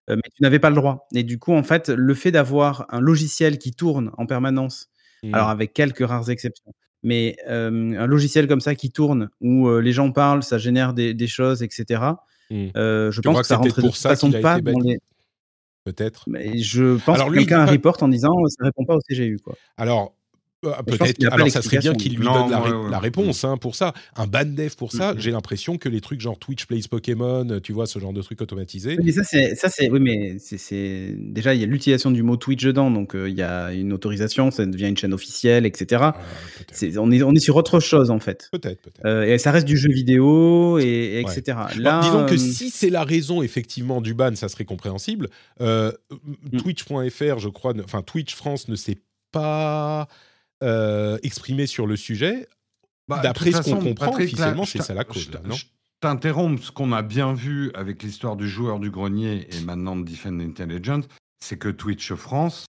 mais tu n'avais pas le droit. Et du coup, en fait, le fait d'avoir un logiciel qui tourne en permanence alors mmh. avec quelques rares exceptions. Mais un logiciel comme ça qui tourne, où les gens parlent, ça génère des, choses, etc. Je pense que, ça rentre de toute façon pas dans les... Peut-être. Mais je pense que quelqu'un report en disant ça répond pas au CGU. Quoi. Alors, ah, peut-être. Alors, ça serait bien qu'il lui donne la, réponse hein, pour ça. Un ban dev pour ça. J'ai l'impression que les trucs genre Twitch Plays Pokémon, tu vois, ce genre de trucs automatisés. mais ça, c'est, ça, c'est, oui, mais c'est, déjà il y a l'utilisation du mot Twitch dedans, donc euh, il y a une autorisation, ça devient une chaîne officielle, etc. Ah, on est, on est sur autre chose en fait. Peut-être, peut-être. Euh, et ça reste du jeu vidéo et, etc. Là, disons que euh, si c'est la raison effectivement du ban, ça serait compréhensible. Mm. Twitch.fr, je crois, enfin Twitch France ne sait pas euh, exprimé sur le sujet. Bah, D'après ce qu'on comprend, officiellement, c'est ça la cause. non je t'interromps. Ce qu'on a bien vu avec l'histoire du joueur du grenier et maintenant de Defend Intelligence, c'est que Twitch France,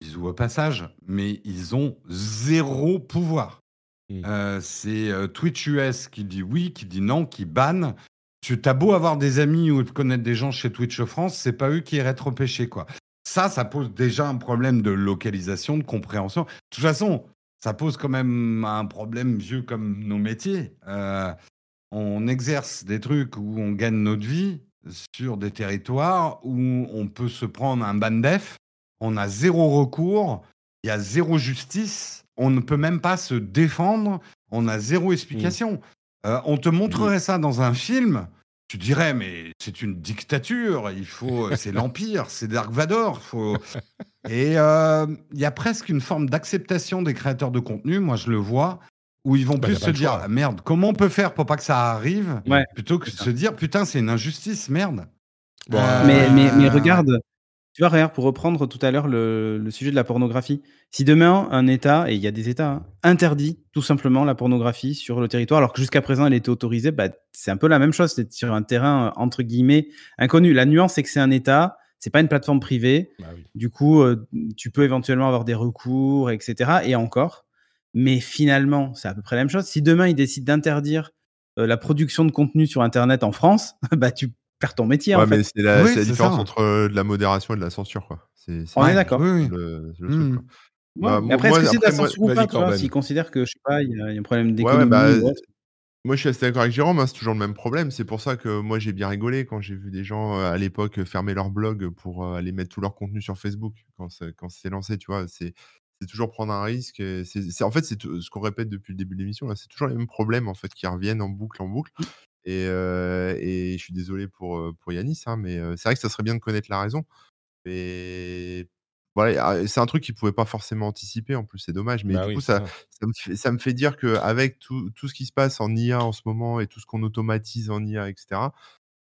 ils ouvrent au passage, mais ils ont zéro pouvoir. Hmm. Euh, c'est euh, Twitch US qui dit oui, qui dit non, qui banne. Tu as beau avoir des amis ou connaître des gens chez Twitch France, c'est pas eux qui iraient te repêcher, quoi. Ça, ça pose déjà un problème de localisation, de compréhension. De toute façon, ça pose quand même un problème vieux comme nos métiers. Euh, on exerce des trucs où on gagne notre vie sur des territoires où on peut se prendre un ban def, on a zéro recours, il y a zéro justice, on ne peut même pas se défendre, on a zéro explication. Mmh. Euh, on te montrerait ça dans un film, tu dirais, mais c'est une dictature, il faut, euh, c'est l'Empire, c'est Dark Vador. Faut... Et euh, il y a presque une forme d'acceptation des créateurs de contenu, moi je le vois, où ils vont bah, plus se dire, ah, merde, comment on peut faire pour pas que ça arrive, plutôt que de se dire, putain, c'est une injustice, merde. mais, mais, mais regarde, tu vois, regarde, pour reprendre tout à l'heure le, sujet de la pornographie, si demain un État, et il y a des États, hein, interdit tout simplement la pornographie sur le territoire, alors que jusqu'à présent elle était autorisée, bah, c'est un peu la même chose, c'est sur un terrain entre guillemets inconnu. La nuance, c'est que c'est un État, c'est pas une plateforme privée, bah du coup, euh, tu peux éventuellement avoir des recours, etc. Et encore, mais finalement, c'est à peu près la même chose. Si demain ils décident d'interdire euh, la production de contenu sur Internet en France, bah, tu faire ton métier. en fait. c'est la, différence entre euh, de la modération et de la censure. Quoi. C'est, On est d'accord. Mmh. bah, après, est-ce que c'est de la censure ou pas S'ils considèrent que, je sais pas, il y, a un problème d'économie bah, moi, je suis assez d'accord avec Jérôme, hein, c'est toujours le même problème. C'est pour ça que moi, j'ai bien rigolé quand j'ai vu des gens euh, à l'époque fermer leur blog pour euh, aller mettre tout leur contenu sur Facebook quand, quand c'est lancé. Tu vois, c'est, c'est toujours prendre un risque. C'est, en fait, c'est ce qu'on répète depuis le début de l'émission. Là, c'est toujours les mêmes problèmes en fait qui reviennent en boucle, en boucle. Et, et je suis désolé pour, pour Yanis, hein, mais c'est vrai que ça serait bien de connaître la raison. Et voilà, c'est un truc qu'il ne pouvait pas forcément anticiper, en plus, c'est dommage. Mais bah du coup, ça, ça. me fait, ça me fait dire qu'avec tout, tout ce qui se passe en IA en ce moment et tout ce qu'on automatise en IA, etc.,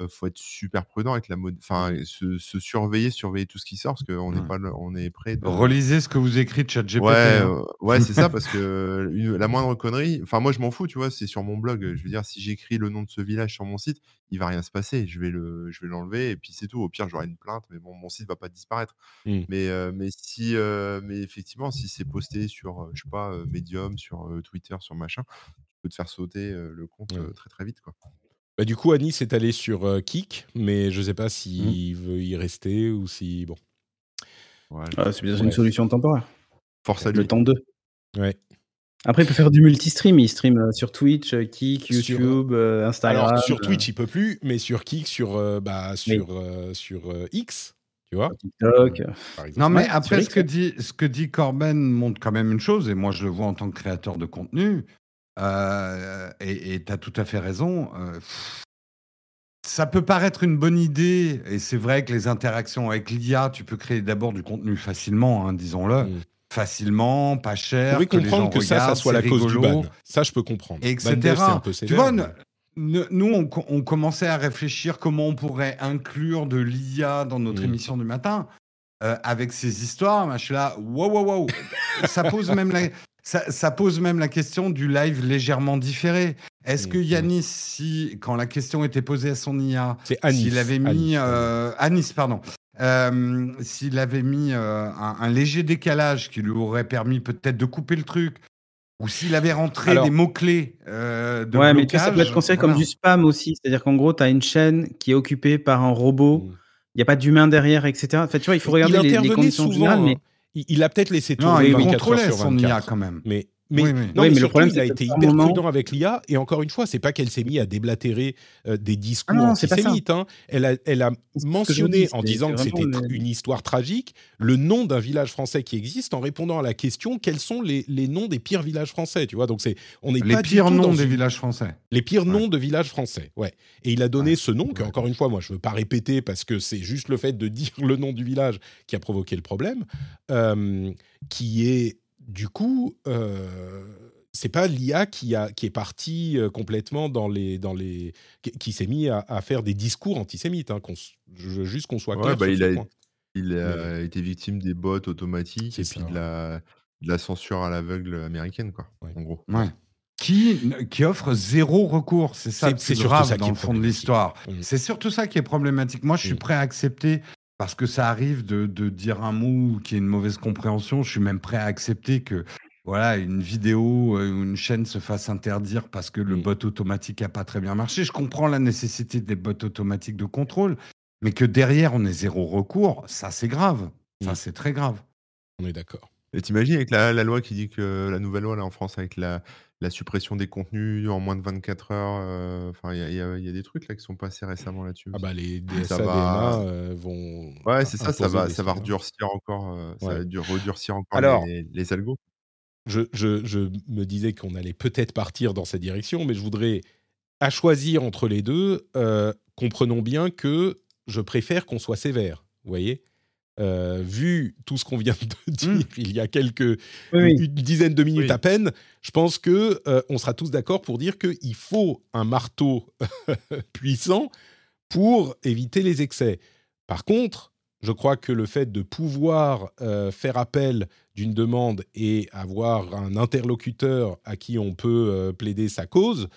faut être super prudent avec la mode, enfin, se, surveiller, surveiller tout ce qui sort, parce qu'on est pas, on est prêt. Relisez ce que vous écrivez, ChatGPT. Ouais, hein. ouais, c'est ça, parce que la moindre connerie, enfin, moi, je m'en fous, tu vois, c'est sur mon blog. Je veux dire, si j'écris le nom de ce village sur mon site, il va rien se passer. Je vais le, je vais l'enlever et puis c'est tout. Au pire, j'aurai une plainte, mais bon, mon site va pas disparaître. Mmh. Mais, mais si, mais effectivement, si c'est posté sur, je sais pas, Medium, sur Twitter, sur machin, peut te faire sauter euh, le compte Ouais. euh, très très vite. Quoi. Bah, du coup, Anis est allé sur euh, Kik, mais je ne sais pas Mmh. s'il veut y rester ou si. Bon. Voilà. Ah, c'est peut-être Ouais. une solution temporaire. Force à Le lui. temps 2. Ouais. Après, il peut faire du multi-stream. Il stream euh, sur Twitch, euh, Kik, Sur- YouTube, euh, Instagram. Alors, sur euh, Twitch, il peut plus, mais sur Kik, sur, euh, bah, sur, euh, sur euh, X, tu vois, TikTok. Non, mais après, ce que, dit, ce que dit Corben montre quand même une chose, et moi je le vois en tant que créateur de contenu, euh, et tu as tout à fait raison. euh, ça peut paraître une bonne idée, et c'est vrai que les interactions avec l'IA, tu peux créer d'abord du contenu facilement, hein, disons-le. Mm. Facilement, pas Je cher. pourrais que les comprendre gens que ça, ça soit la cause du ban. Ça, je peux comprendre. Etc. dev, c'est un peu Tu vois, mais- nous, on, co- on commençait à réfléchir comment on pourrait inclure de l'IA dans notre Mm. émission du matin. euh, avec ces histoires, je suis là, wow, wow, wow. ça, pose même la, ça, ça pose même la question du live légèrement différé. Est-ce que Mm. Yanis, si, quand la question était posée à son IA, s'il avait mis. Anis. euh, Anis, pardon. Euh, s'il avait mis euh, un, un léger décalage qui lui aurait permis peut-être de couper le truc, ou s'il avait rentré Alors- des mots-clés de Ouais, mais blocage, tu vois, ça peut être considéré comme du spam aussi. C'est-à-dire qu'en gros, tu as une chaîne qui est occupée par un robot. Mm. Il n'y a pas d'humain derrière, etc. En fait, tu vois, il faut il regarder les, conditions souvent. générales. Mais hein. Il, il a peut-être laissé Non, tourner il 24 heures contrôlait sur son IA 24. quand même. Mais, mais, Oui, oui. non, Oui, mais, mais le problème, il a été hyper moment- prudent avec l'IA. Et encore une fois, c'est pas qu'elle s'est mise à déblatérer euh, des discours Ah non, antisémites. hein. Elle a, elle mentionné dis, en disant que c'était le- une histoire tragique le nom d'un village français qui existe en répondant à la question quels sont les, les noms des pires villages français. Tu vois, donc c'est on n'est Les pas pires noms dans des une- villages français. les pires Ouais. noms de villages français, ouais. Et il a donné Ouais. ce nom, que Ouais. encore une fois, moi, je veux pas répéter parce que c'est juste le fait de dire le nom du village qui a provoqué le problème, euh, qui est du coup, euh, c'est pas l'IA qui a qui est parti euh, complètement dans les dans les qui, qui s'est mis à, à faire des discours antisémites. Hein, je veux juste qu'on soit Ouais, clair bah, sur il ce a- point. Il a été victime des bots automatiques et ça, puis de la, de la censure à l'aveugle américaine, quoi, Ouais. en gros. Ouais. Qui, qui offre zéro recours. C'est ça C'est- grave ça qui dans est le fond de problématique. l'histoire. Mm. C'est surtout ça qui est problématique. Moi, je suis Mm. prêt à accepter, parce que ça arrive de, de dire un mot qui est une mauvaise compréhension, je suis même prêt à accepter que voilà, une vidéo euh, ou une chaîne se fasse interdire parce que le Mm. bot automatique n'a pas très bien marché. Je comprends la nécessité des bots automatiques de contrôle, mais que derrière, on ait zéro recours, ça, c'est grave. Ça, Mm. c'est très grave. On est d'accord. Et t'imagines avec la, la loi qui dit que la nouvelle loi là en France avec la, la suppression des contenus en moins de 24 heures, euh, enfin il y a, y y des trucs là qui sont passés récemment là-dessus. Ah bah les DSA, va- DMA euh, vont. Ouais, c'est ça, ça va, ça va redurcir encore, euh, ça va dur- redurcir encore Alors- les, les algos. je, je- je me disais qu'on allait peut-être partir dans cette direction, mais je voudrais, à choisir entre les deux, comprenons bien que je préfère qu'on soit sévère. Vous voyez? Euh, Vu tout ce qu'on vient de dire il y a quelques Oui, une dizaine de minutes Oui. à peine, je pense que euh, on sera tous d'accord pour dire qu'il faut un marteau puissant pour éviter les excès. Par contre, je crois que le fait de pouvoir euh, faire appel d'une demande et avoir un interlocuteur à qui on peut euh, plaider sa cause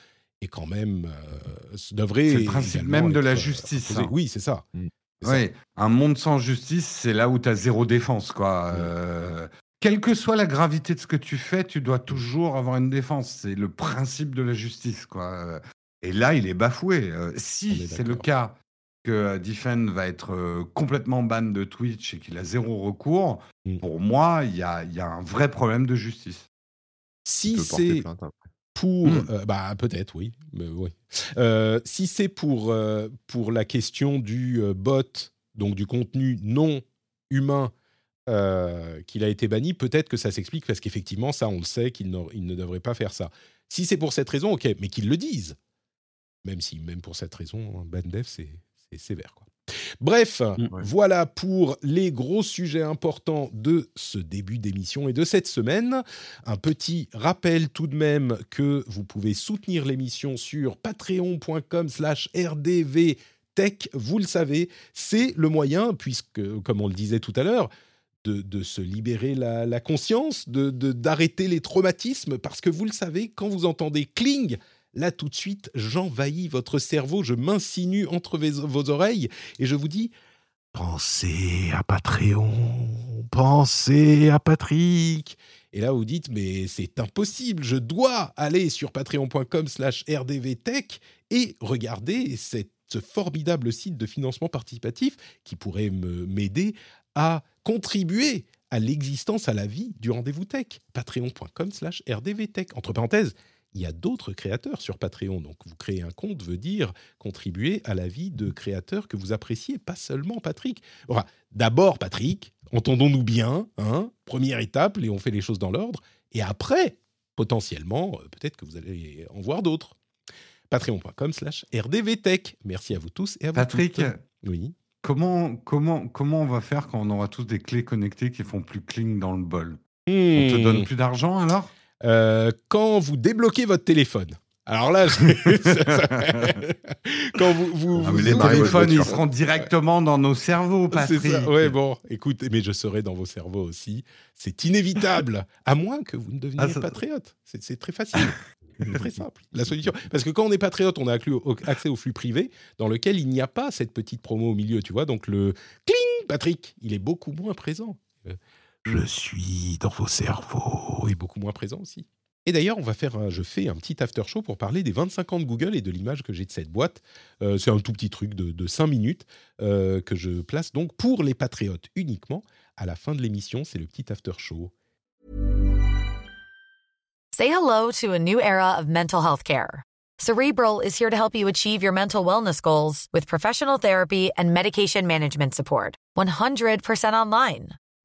est quand même euh, devrait C'est le principe même de la justice, hein. Oui, c'est ça. Mm. Oui, un monde sans justice, c'est là où tu as zéro défense. Quoi. Euh, quelle que soit la gravité de ce que tu fais, tu dois toujours avoir une défense. C'est le principe de la justice. Quoi. Et là, il est bafoué. Euh, si c'est le cas que euh, Diffen va être complètement ban de Twitch et qu'il a zéro recours, Mm. pour moi, il y a, y a un vrai problème de justice. Si c'est. Pour Mm. euh, bah peut-être oui mais oui. Euh, si c'est pour euh, pour la question du bot donc du contenu non humain qu'il a été banni peut-être que ça s'explique parce qu'effectivement ça on le sait qu'il ne, devrait pas faire ça. Si c'est pour cette raison ok mais qu'ils le disent même si même pour cette raison un ban dev c'est sévère quoi Bref, Mm. voilà pour les gros sujets importants de ce début d'émission et de cette semaine. Un petit rappel tout de même que vous pouvez soutenir l'émission sur patreon.com slash rdvtech. Vous le savez, c'est le moyen, puisque, comme on le disait tout à l'heure, de, de se libérer la, la conscience, de de- d'arrêter les traumatismes, parce que vous le savez, quand vous entendez cling, là tout de suite, j'envahis votre cerveau, je m'insinue entre vos, oreilles et je vous dis pensez à Patreon, pensez à Patrick. Et là, vous dites, mais c'est impossible, je dois aller sur patreon.com slash rdvtech et regarder ce formidable site de financement participatif qui pourrait m'aider à contribuer à l'existence, à la vie du rendez-vous tech. Patreon.com slash rdvtech. Entre parenthèses, il y a d'autres créateurs sur Patreon. Donc, vous créez un compte veut dire contribuer à la vie de créateurs que vous appréciez, pas seulement Patrick. Enfin, d'abord Patrick, entendons-nous bien, hein, première étape, et on fait les choses dans l'ordre. Et après, potentiellement, euh, peut-être que vous allez en voir d'autres. Patreon.com slash rdvtech. Merci à vous tous et à vous Patrick, oui. comment, comment, comment on va faire quand on aura tous des clés connectées qui font plus cling dans le bol? On te Hmm. donne plus d'argent alors? Euh, quand vous débloquez votre téléphone. Alors là, quand vous, vous, Ah, vous les téléphones, ils seront directement dans nos cerveaux, Patrick. ça. Ouais, bon, écoute, mais je serai dans vos cerveaux aussi. C'est inévitable, à moins que vous ne deveniez Ah, ça- patriote. C'est très facile. Très simple. La solution. Parce que quand on est patriote, on a accès au flux privé dans lequel il n'y a pas cette petite promo au milieu, tu vois. Donc le cling, Patrick, il est beaucoup moins présent. Je suis dans vos cerveaux est beaucoup moins présent aussi. Et d'ailleurs, on va faire un, je fais un petit after show pour parler des 25 ans de Google et de l'image que j'ai de cette boîte. Euh, c'est un tout petit truc de, de 5 minutes euh, que je place donc pour les patriotes uniquement. À la fin de l'émission, c'est le petit after show. Say hello to a new era of mental health care. Cerebral is here to help you achieve your mental wellness goals with professional therapy and medication management support. 100% online.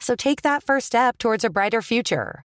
So take that first step towards a brighter future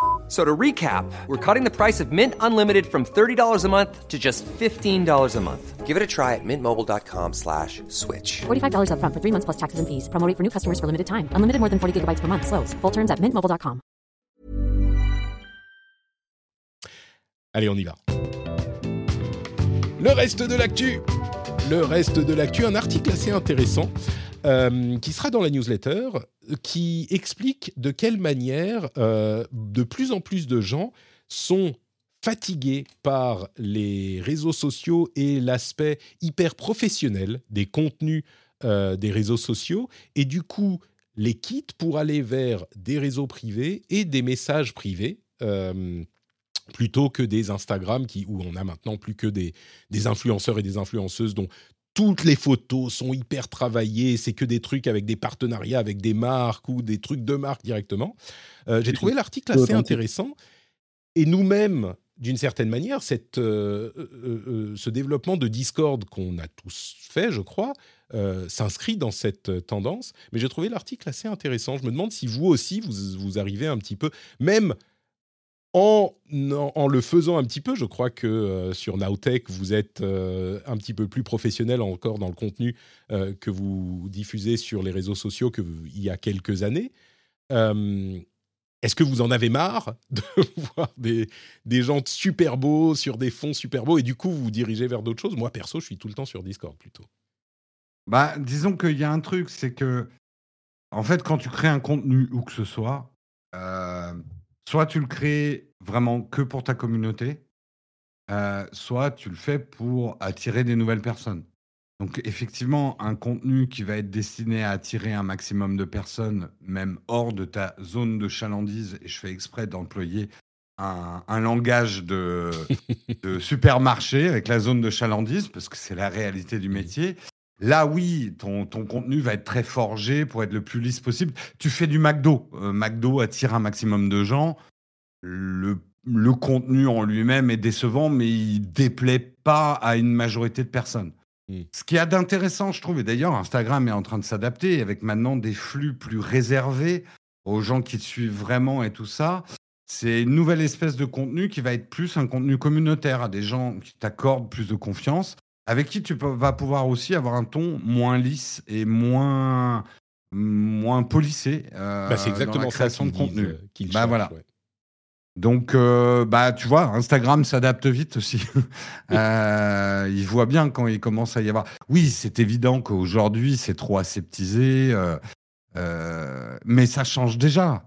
F- So to recap, we're cutting the price of Mint Unlimited from $30 a month to just $15 a month. Give it a try at mintmobile.com slash switch. $45 upfront for three months plus taxes and fees. Promo rate for new customers for limited time. Unlimited more than 40 gigabytes per month. Slows. Full terms at mintmobile.com. Allez, on y va. Le reste de l'actu. Le reste de l'actu, un article assez intéressant euh, qui sera dans la newsletter, qui explique de quelle manière euh, de plus en plus de gens sont fatigués par les réseaux sociaux et l'aspect hyper professionnel des contenus euh, des réseaux sociaux, et du coup les quittent pour aller vers des réseaux privés et des messages privés. plutôt que des Instagram où on a maintenant plus que des influenceurs et des influenceuses dont toutes les photos sont hyper travaillées, c'est que des trucs avec des partenariats avec des marques ou des trucs de marque directement. Euh, J'ai trouvé l'article assez intéressant. Et nous-mêmes, d'une certaine manière, cette, euh, euh, ce développement de Discord qu'on a tous fait, je crois, s'inscrit dans cette tendance. Mais j'ai trouvé l'article assez intéressant. Je me demande si vous aussi, vous, vous arrivez un petit peu, même en, le faisant un petit peu, je crois que euh, sur Nowtech, vous êtes euh, un petit peu plus professionnel encore dans le contenu euh, que vous diffusez sur les réseaux sociaux qu'il y a quelques années. Est-ce que vous en avez marre de voir des, gens super beaux sur des fonds super beaux et du coup vous vous dirigez vers d'autres choses? Moi perso, je suis tout le temps sur Discord plutôt. Bah, disons qu'il y a un truc, c'est que, en fait, quand tu crées un contenu où que ce soit, soit tu le crées vraiment que pour ta communauté, euh, soit tu le fais pour attirer des nouvelles personnes. Donc, effectivement, un contenu qui va être destiné à attirer un maximum de personnes, même hors de ta zone de chalandise, et je fais exprès d'employer un, un langage de, de supermarché avec la zone de chalandise, parce que c'est la réalité du métier. Là, oui, ton, ton contenu va être très forgé pour être le plus lisse possible. Tu fais du McDo. Euh, McDo attire un maximum de gens. Le le contenu en lui-même est décevant, mais il déplaît pas à une majorité de personnes. Mm. Ce qu'il y a d'intéressant, je trouve, et d'ailleurs Instagram est en train de s'adapter avec maintenant des flux plus réservés aux gens qui te suivent vraiment et tout ça. C'est une nouvelle espèce de contenu qui va être plus un contenu communautaire à des gens qui t'accordent plus de confiance, avec qui tu vas pouvoir aussi avoir un ton moins lisse et moins moins polissé euh, Bah, c'est dans exactement la ça création de contenu. disent, euh, Bah, voilà. ouais. Donc, euh, bah, tu vois, Instagram s'adapte vite aussi. Euh, il voit bien quand il commence à y avoir. Oui, c'est évident qu'aujourd'hui, c'est trop aseptisé, mais ça change déjà.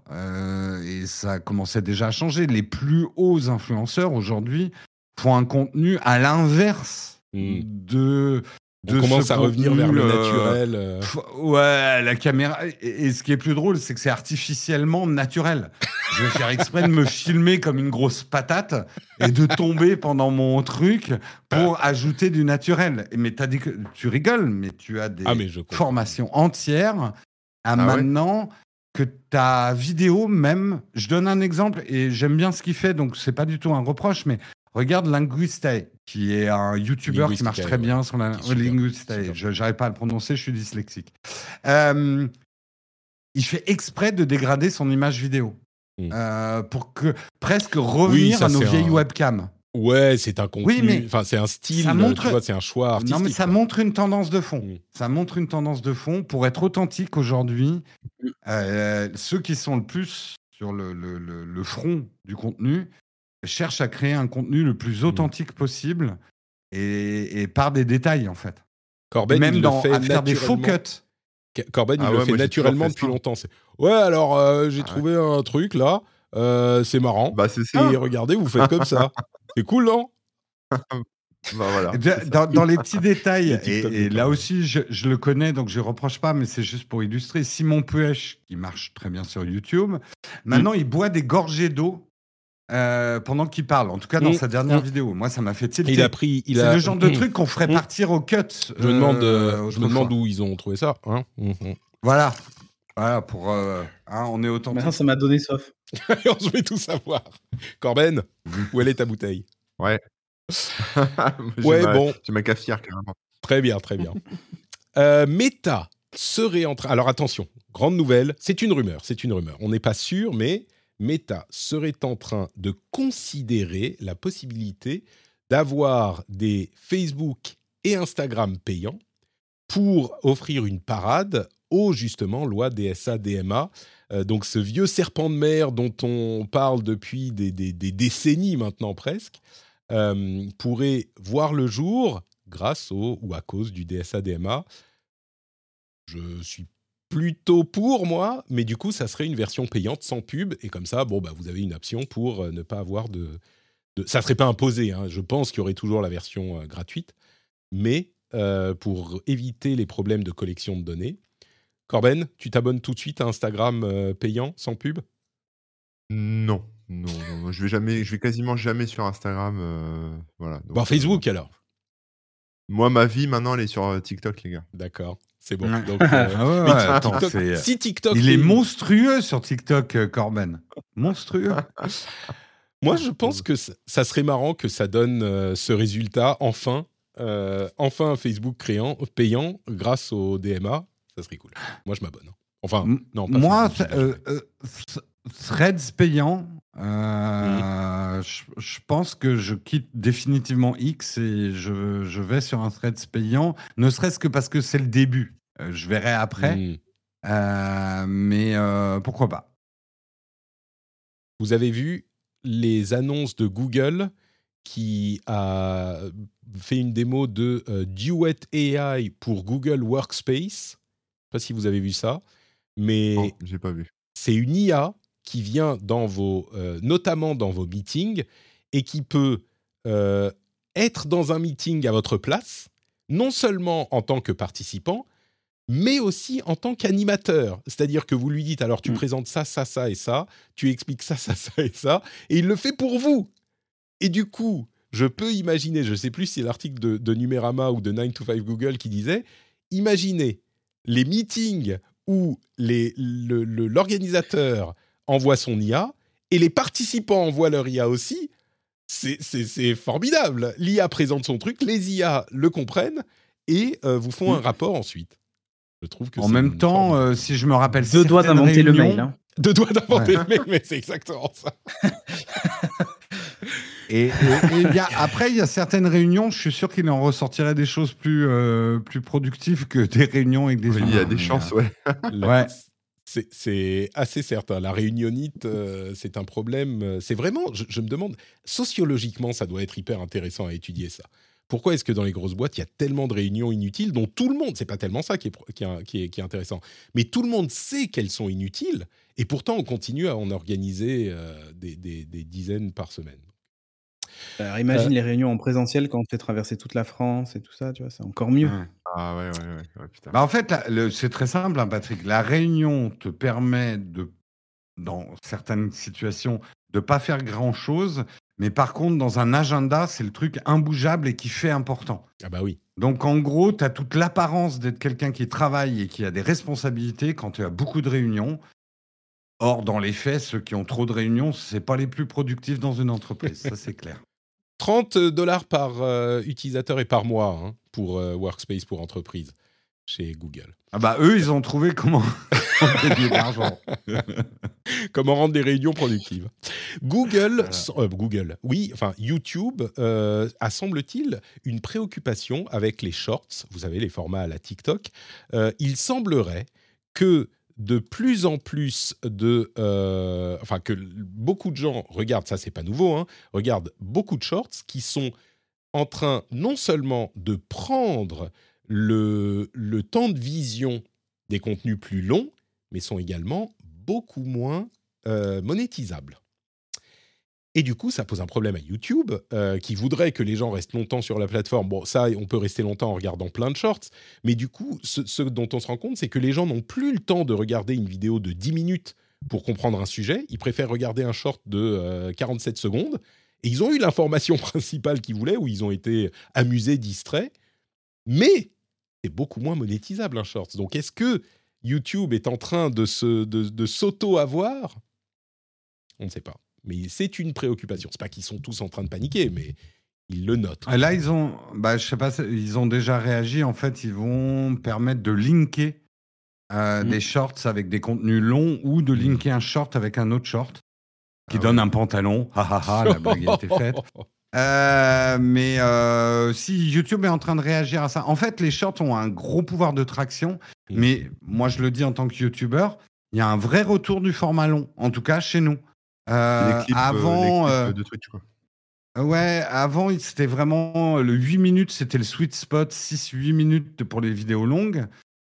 et ça commençait déjà à changer. Les plus hauts influenceurs aujourd'hui font un contenu à l'inverse Mm. de. On commence ce à revenir vers le euh, naturel. euh. Ouais, la caméra. Et, et ce qui est plus drôle, c'est que c'est artificiellement naturel. Je vais faire exprès de me filmer comme une grosse patate et de tomber pendant mon truc pour ajouter du naturel. Mais t'as dit que tu rigoles, mais tu as des Ah, formations entières à ouais maintenant que ta vidéo même. Je donne un exemple et j'aime bien ce qu'il fait, donc c'est pas du tout un reproche, mais regarde Linguistae, qui est un YouTuber qui marche très bien sur la. Je n'arrive pas à le prononcer, je suis dyslexique. Euh, il fait exprès de dégrader son image vidéo. Euh, pour que presque revenir ça, à nos vieilles un- webcams. Ouais, c'est un contenu. Oui, mais enfin, c'est un style. montre- c'est un choix artistique. Non, mais ça quoi. montre une tendance de fond. Ça montre une tendance de fond. Pour être authentique aujourd'hui, euh, ceux qui sont le plus sur le, le- le- le front du contenu cherchent à créer un contenu le plus Mm. authentique possible et, et par des détails, en fait. Corben, Même il dans, le fait à faire des faux naturellement. cuts. Corben, il Ah le fait naturellement fait depuis longtemps. C'est ouais, alors euh, j'ai Ah ouais. trouvé un truc là, euh, c'est marrant. Bah, c'est ça. Et regardez, vous faites comme ça. C'est cool, non? Bah, voilà. De- dans, dans les petits détails, et, là aussi, je, je le connais, donc je ne reproche pas, mais c'est juste pour illustrer. Simon Puech, qui marche très bien sur YouTube, maintenant, il boit des gorgées d'eau euh, pendant qu'il parle, en tout cas dans Mm. sa dernière Mm. vidéo. Moi, ça m'a fait tilter. Il a pris. Il C'est a... le genre de truc qu'on ferait Mm. partir au cut. Je me demande, euh, euh, je me autrefois. demande où ils ont trouvé ça. Hein Mhm. Voilà. Voilà, pour. euh, hein, on est authentique. Maintenant, ça m'a donné soif. je vais tout savoir. Corben, où elle est ta bouteille? Ouais. Ouais, ma- bon. J'ai ma cafetière carrément. Très bien, très bien. Euh, Meta serait en train. Alors attention, grande nouvelle, c'est une rumeur, c'est une rumeur. On n'est pas sûr, mais Meta serait en train de considérer la possibilité d'avoir des Facebook et Instagram payants pour offrir une parade aux justement lois DSA DMA. Euh, donc ce vieux serpent de mer dont on parle depuis des, décennies maintenant presque euh, pourrait voir le jour grâce au ou à cause du DSA DMA. Je suis plutôt pour moi, mais du coup ça serait une version payante sans pub et comme ça bon bah vous avez une option pour euh, ne pas avoir de, de... ça serait pas imposé. hein. Je pense qu'il y aurait toujours la version euh, gratuite, mais euh, pour éviter les problèmes de collection de données. Corben, tu t'abonnes tout de suite à Instagram euh, payant sans pub? Non, non, je vais jamais, je vais quasiment jamais sur Instagram. voilà. donc, Bon, Facebook alors. moi, ma vie maintenant, elle est sur TikTok, les gars. D'accord, c'est bon. Donc, euh, Ah ouais, mais ouais, TikTok- attends, c'est- si TikTok Il est monstrueux sur TikTok, euh, Corben. Monstrueux. Moi, je pense que ça serait marrant que ça donne euh, ce résultat enfin, euh, enfin un Facebook créant, payant grâce au DMA. Ça serait cool. Moi, je m'abonne. Enfin, M- non, pas Moi, Threads payant, euh, je, je pense que je quitte définitivement X et je, je vais sur un Threads payant, ne serait-ce que parce que c'est le début. Euh, je verrai après, Hmm. euh, mais pourquoi pas. Vous avez vu les annonces de Google qui a fait une démo de Duet AI pour Google Workspace? Je ne sais pas si vous avez vu ça, mais j'ai pas vu. c'est une IA qui vient dans vos, euh, notamment dans vos meetings et qui peut euh, être dans un meeting à votre place, non seulement en tant que participant, mais aussi en tant qu'animateur. C'est-à-dire que vous lui dites, alors tu Mm. présentes ça, ça, ça et ça, tu expliques ça, ça, ça et ça, et il le fait pour vous. Et du coup, je peux imaginer, je ne sais plus si c'est l'article de, de Numérama ou de 9 to 5 Google qui disait, imaginez les meetings où l'organisateur envoie son IA et les participants envoient leur IA aussi, c'est- formidable. L'IA présente son truc, les IA le comprennent et euh, vous font un rapport ensuite. Je trouve que En même temps, euh, si je me rappelle Deux doigts d'inventer le mail. hein. deux doigts d'inventer Ouais. le mail, mais c'est exactement ça. Et, a- après, il y a certaines réunions, je suis sûr qu'il en ressortirait des choses plus, euh, plus productives que des réunions avec des Oui, il y a des chances, ouais. Ouais. C'est- assez certain. La réunionite, euh, c'est un problème. euh, C'est vraiment, je, me demande, sociologiquement, ça doit être hyper intéressant à étudier ça. Pourquoi est-ce que dans les grosses boîtes, il y a tellement de réunions inutiles dont tout le monde, c'est pas tellement ça qui est, qui est- qui est- intéressant, mais tout le monde sait qu'elles sont inutiles et pourtant on continue à en organiser euh, des dizaines par semaine. Alors, imagine Euh, les réunions en présentiel quand on fait traverser toute la France et tout ça, tu vois, c'est encore mieux. ouais. Ah ouais, ouais, ouais, ouais, putain. Bah, en fait, la- le- c'est très simple, hein, Patrick. La réunion te permet de, dans certaines situations, de pas faire grand chose, mais par contre, dans un agenda, c'est le truc imbougeable et qui fait important. Ah bah oui. Donc, en gros, tu as toute l'apparence d'être quelqu'un qui travaille et qui a des responsabilités quand tu as beaucoup de réunions. Or, dans les faits, ceux qui ont trop de réunions, c'est pas les plus productifs dans une entreprise, ça c'est clair. 30 dollars par euh, utilisateur et par mois hein, pour euh, Workspace pour entreprise chez Google. Ah bah eux, ils ont trouvé comment gagner de l'argent. Comment rendre des réunions productives Google, euh, Google, oui, enfin YouTube euh, a semble-t-il une préoccupation avec les shorts. Vous savez les formats à la TikTok. Euh, il semblerait que de plus en plus de, euh, enfin que beaucoup de gens regardent, ça c'est pas nouveau, hein, regardent beaucoup de shorts qui sont en train non seulement de prendre le, le temps de vision des contenus plus longs, mais sont également beaucoup moins euh, monétisables. Et du coup, ça pose un problème à YouTube, euh, qui voudrait que les gens restent longtemps sur la plateforme. Bon, ça, on peut rester longtemps en regardant plein de shorts, mais du coup, ce, dont on se rend compte, c'est que les gens n'ont plus le temps de regarder une vidéo de 10 minutes pour comprendre un sujet. Ils préfèrent regarder un short de euh, 47 secondes, et ils ont eu l'information principale qu'ils voulaient, où ils ont été amusés, distraits, mais c'est beaucoup moins monétisable un short. Donc, est-ce que YouTube est en train de, se, de, de s'auto-avoir? On ne sait pas. Mais c'est une préoccupation. C'est pas qu'ils sont tous en train de paniquer, mais ils le notent. Et là, ils ont, bah, je sais pas, ils ont déjà réagi. En fait, ils vont permettre de linker euh, Mm. des shorts avec des contenus longs ou de linker un short avec un autre short qui Ah donne un pantalon. Ha ha ha, la blague a été faite. Euh, mais euh, si YouTube est en train de réagir à ça, en fait, les shorts ont un gros pouvoir de traction. Mm. Mais moi, je le dis en tant que YouTuber, il y a un vrai retour du format long, en tout cas chez nous. Euh, clips, euh, avant, euh, de Twitch, quoi. Ouais, avant, c'était vraiment le 8 minutes, c'était le sweet spot, 6-8 minutes pour les vidéos longues.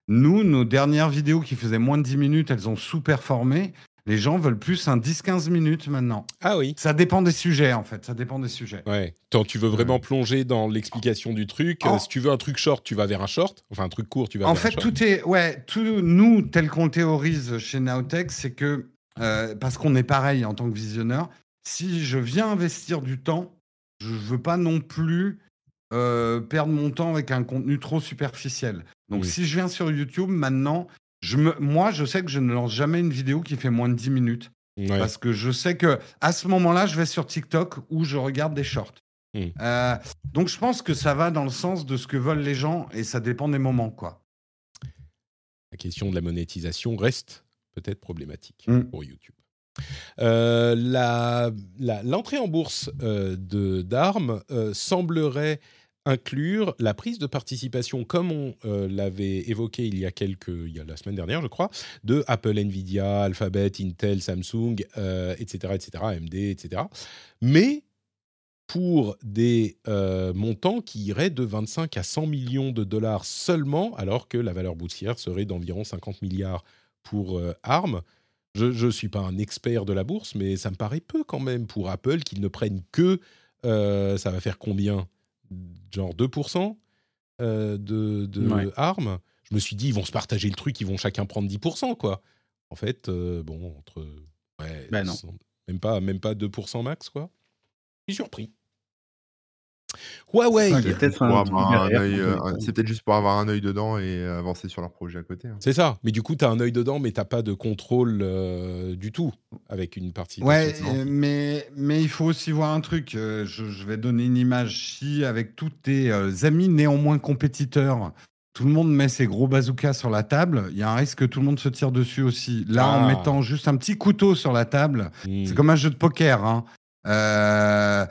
Nous, nos dernières vidéos qui faisaient moins de 10 minutes, elles ont sous-performé. Les gens veulent plus un 10-15 minutes maintenant. Ah oui. Ça dépend des sujets, en fait. Ça dépend des sujets. Ouais. Quand tu veux vraiment plonger dans l'explication du truc, Oh. euh, si tu veux un truc short, tu vas vers un short. Enfin, un truc court, tu vas En vers un fait, short. tout est. Ouais, tout, nous, tel qu'on théorise chez Nowtech, c'est que. Euh, parce qu'on est pareil en tant que visionneur, si je viens investir du temps, je veux pas non plus euh, perdre mon temps avec un contenu trop superficiel. Donc, Oui. si je viens sur YouTube maintenant, je me, moi, je sais que je ne lance jamais une vidéo qui fait moins de 10 minutes. Ouais. Parce que je sais que à ce moment-là, je vais sur TikTok où je regarde des shorts. Hmm. Euh, donc, je pense que ça va dans le sens de ce que veulent les gens et ça dépend des moments, quoi. La question de la monétisation reste peut-être problématique Mm. pour YouTube. Euh, la- la- L'entrée en bourse euh, de d'armes euh, semblerait inclure la prise de participation, comme on l'avait évoqué il y a quelques, il y a la semaine dernière, je crois, de Apple, Nvidia, Alphabet, Intel, Samsung, etc., etc., AMD, etc. Mais pour des euh, montants qui iraient de 25 à 100 millions de dollars seulement, alors que la valeur boursière serait d'environ 50 milliards pour euh, ARM. Je ne suis pas un expert de la bourse, mais ça me paraît peu quand même pour Apple qu'ils ne prennent que, euh, ça va faire combien? Genre 2% euh, de, de Ouais. ARM Je me suis dit, ils vont se partager le truc, ils vont chacun prendre 10%, quoi. En fait, euh, bon, entre... Ouais, Ben non. Même pas, même pas 2% max, quoi. Je suis surpris. Huawei. Peut-être euh, peut- c'est peut-être juste pour avoir un œil dedans et euh, avancer sur leur projet à côté. hein. C'est ça. Mais du coup, tu as un œil dedans, mais t'as pas de contrôle euh, du tout avec une partie. Ouais, mais, mais il faut aussi voir un truc. je, je vais donner une image. Si, avec tous tes euh, amis néanmoins compétiteurs, tout le monde met ses gros bazookas sur la table, il y a un risque que tout le monde se tire dessus aussi. Là, en Ah. mettant juste un petit couteau sur la table, Hmm. c'est comme un jeu de poker. hein. Euh,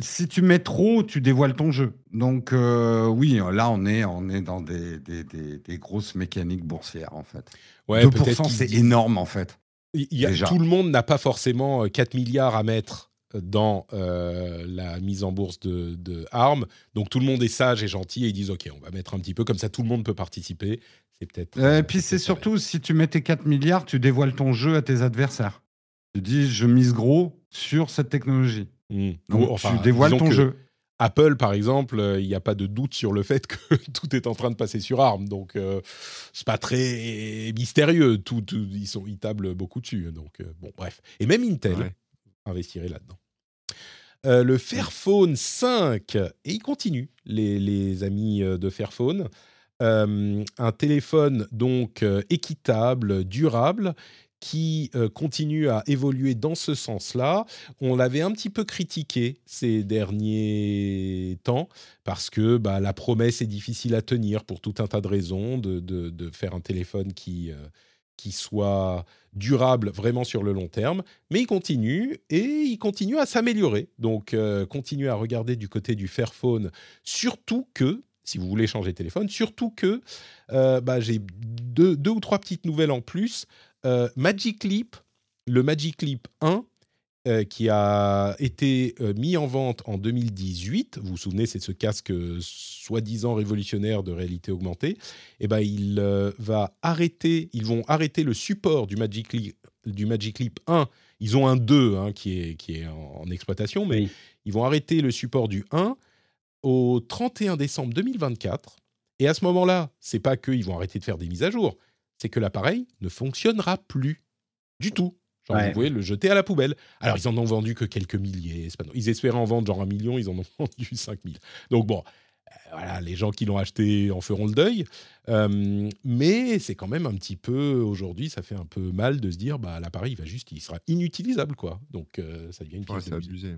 si tu mets trop, tu dévoiles ton jeu. Donc, euh, oui, là, on est, on est dans des, des, des- des grosses mécaniques boursières, en fait. Ouais, 2%, peut-être qu'ils c'est disent- énorme, en fait. Il y a- déjà. tout le monde n'a pas forcément euh, 4 milliards à mettre dans euh, la mise en bourse de, de ARM. Donc tout le monde est sage et gentil et ils disent OK, on va mettre un petit peu comme ça, tout le monde peut participer. C'est peut-être. Euh, euh, Et puis c'est surtout, si tu mets tes 4 milliards, tu dévoiles ton jeu à tes adversaires. Tu dis, je mise gros sur cette technologie. Hmm. Donc Ou, enfin, tu dévoiles ton jeu. Apple, par exemple, euh, il n'y a pas de doute sur le fait que tout est en train de passer sur ARM. Donc, euh, c'est pas très mystérieux. Tout, tout- ils, sont, ils tablent beaucoup dessus. Donc, euh, bon, bref. Et même Intel Ouais. investirait là-dedans. Euh, le Fairphone 5, et il continue, les, les amis de Fairphone. Un téléphone donc équitable, durable, qui euh, continue à évoluer dans ce sens-là. On l'avait un petit peu critiqué ces derniers temps parce que bah, la promesse est difficile à tenir pour tout un tas de raisons, de, faire un téléphone qui, euh, qui soit durable vraiment sur le long terme. Mais il continue et il continue à s'améliorer. Donc, euh, continuez à regarder du côté du Fairphone, surtout que, si vous voulez changer de téléphone, surtout que euh, bah, j'ai deux ou trois petites nouvelles en plus. Euh, Magic Leap, le Magic Leap 1, euh, qui a été euh, mis en vente en 2018. Vous vous souvenez, c'est ce casque euh, soi-disant révolutionnaire de réalité augmentée. Et ben, il va arrêter. Ils vont arrêter le support du Magic Leap, du Magic Leap 1. Ils ont un 2 hein, qui est qui est en, en exploitation, mais Oui. ils vont arrêter le support du 1 au 31 décembre 2024. Et à ce moment-là, c'est pas qu'ils vont arrêter de faire des mises à jour, c'est que l'appareil ne fonctionnera plus du tout. Genre, Ouais. vous pouvez le jeter à la poubelle. Alors, ils en ont vendu que quelques milliers. Pas... Ils espéraient en vendre genre un million, ils en ont vendu 5000. Donc, bon, euh, voilà, les gens qui l'ont acheté en feront le deuil. Euh, mais c'est quand même un petit peu, aujourd'hui, ça fait un peu mal de se dire, bah, l'appareil, il va juste, il sera inutilisable, quoi. Donc, euh, ça devient une pièce c'est de musée. abusé.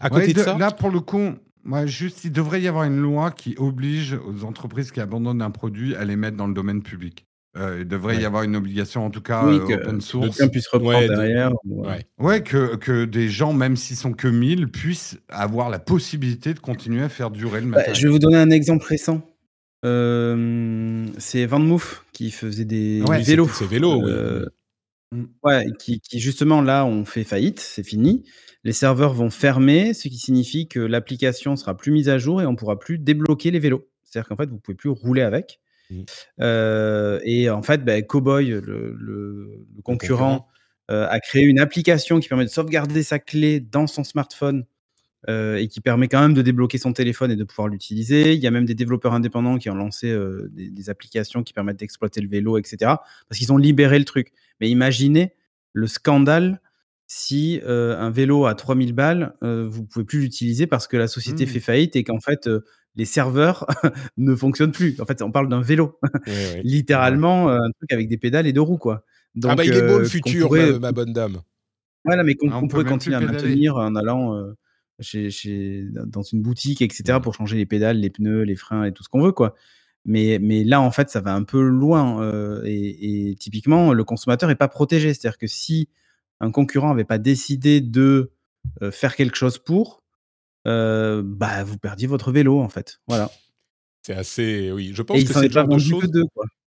À côté Ouais, de, de- ça, Là, pour le coup, moi, juste, il devrait y avoir une loi qui oblige aux entreprises qui abandonnent un produit à les mettre dans le domaine public. Euh, il devrait Ouais. y avoir une obligation, en tout cas, Oui, euh, que open source. quelqu'un puisse reprendre Ouais, de- derrière. ouais. Ouais, que, que des gens, même s'ils sont que 1000, puissent avoir la possibilité de continuer à faire durer le Bah, matériel. je vais vous donner un exemple récent. Euh, c'est Van Moof qui faisait des, vélos. c'est- c'est vélo, oui. Euh, Mm. Ouais, qui, qui justement là ont fait faillite, c'est fini. Les serveurs vont fermer, ce qui signifie que l'application sera plus mise à jour et on pourra plus débloquer les vélos. C'est-à-dire qu'en fait, vous pouvez plus rouler avec. Mm. Euh, et en fait, bah, Cowboy, le, le- le concurrent, concurrent. euh, a créé une application qui permet de sauvegarder sa clé dans son smartphone euh, et qui permet quand même de débloquer son téléphone et de pouvoir l'utiliser. Il y a même des développeurs indépendants qui ont lancé euh, des, des applications qui permettent d'exploiter le vélo, etc. Parce qu'ils ont libéré le truc. Mais imaginez le scandale si euh, un vélo à 3000 balles, euh, vous pouvez plus l'utiliser parce que la société Mmh. fait faillite et qu'en fait, euh, les serveurs ne fonctionnent plus. En fait, on parle d'un vélo. Littéralement, euh, un truc avec des pédales et deux roues, quoi. Donc, ah bah il est beau euh, le futur, pourrait- ma, ma bonne dame. voilà, mais qu'on Ah, pourrait continuer à maintenir en allant euh, chez, chez, dans une boutique, etc., pour changer les pédales, les pneus, les freins et tout ce qu'on veut, quoi. Mais, mais là, en fait, ça va un peu loin. euh, et, et typiquement, le consommateur n'est pas protégé. C'est-à-dire que si un concurrent n'avait pas décidé de euh, faire quelque chose pour, euh, bah, vous perdiez votre vélo, en fait. Voilà. C'est assez. Oui, je pense Et que c'est est le genre de choses.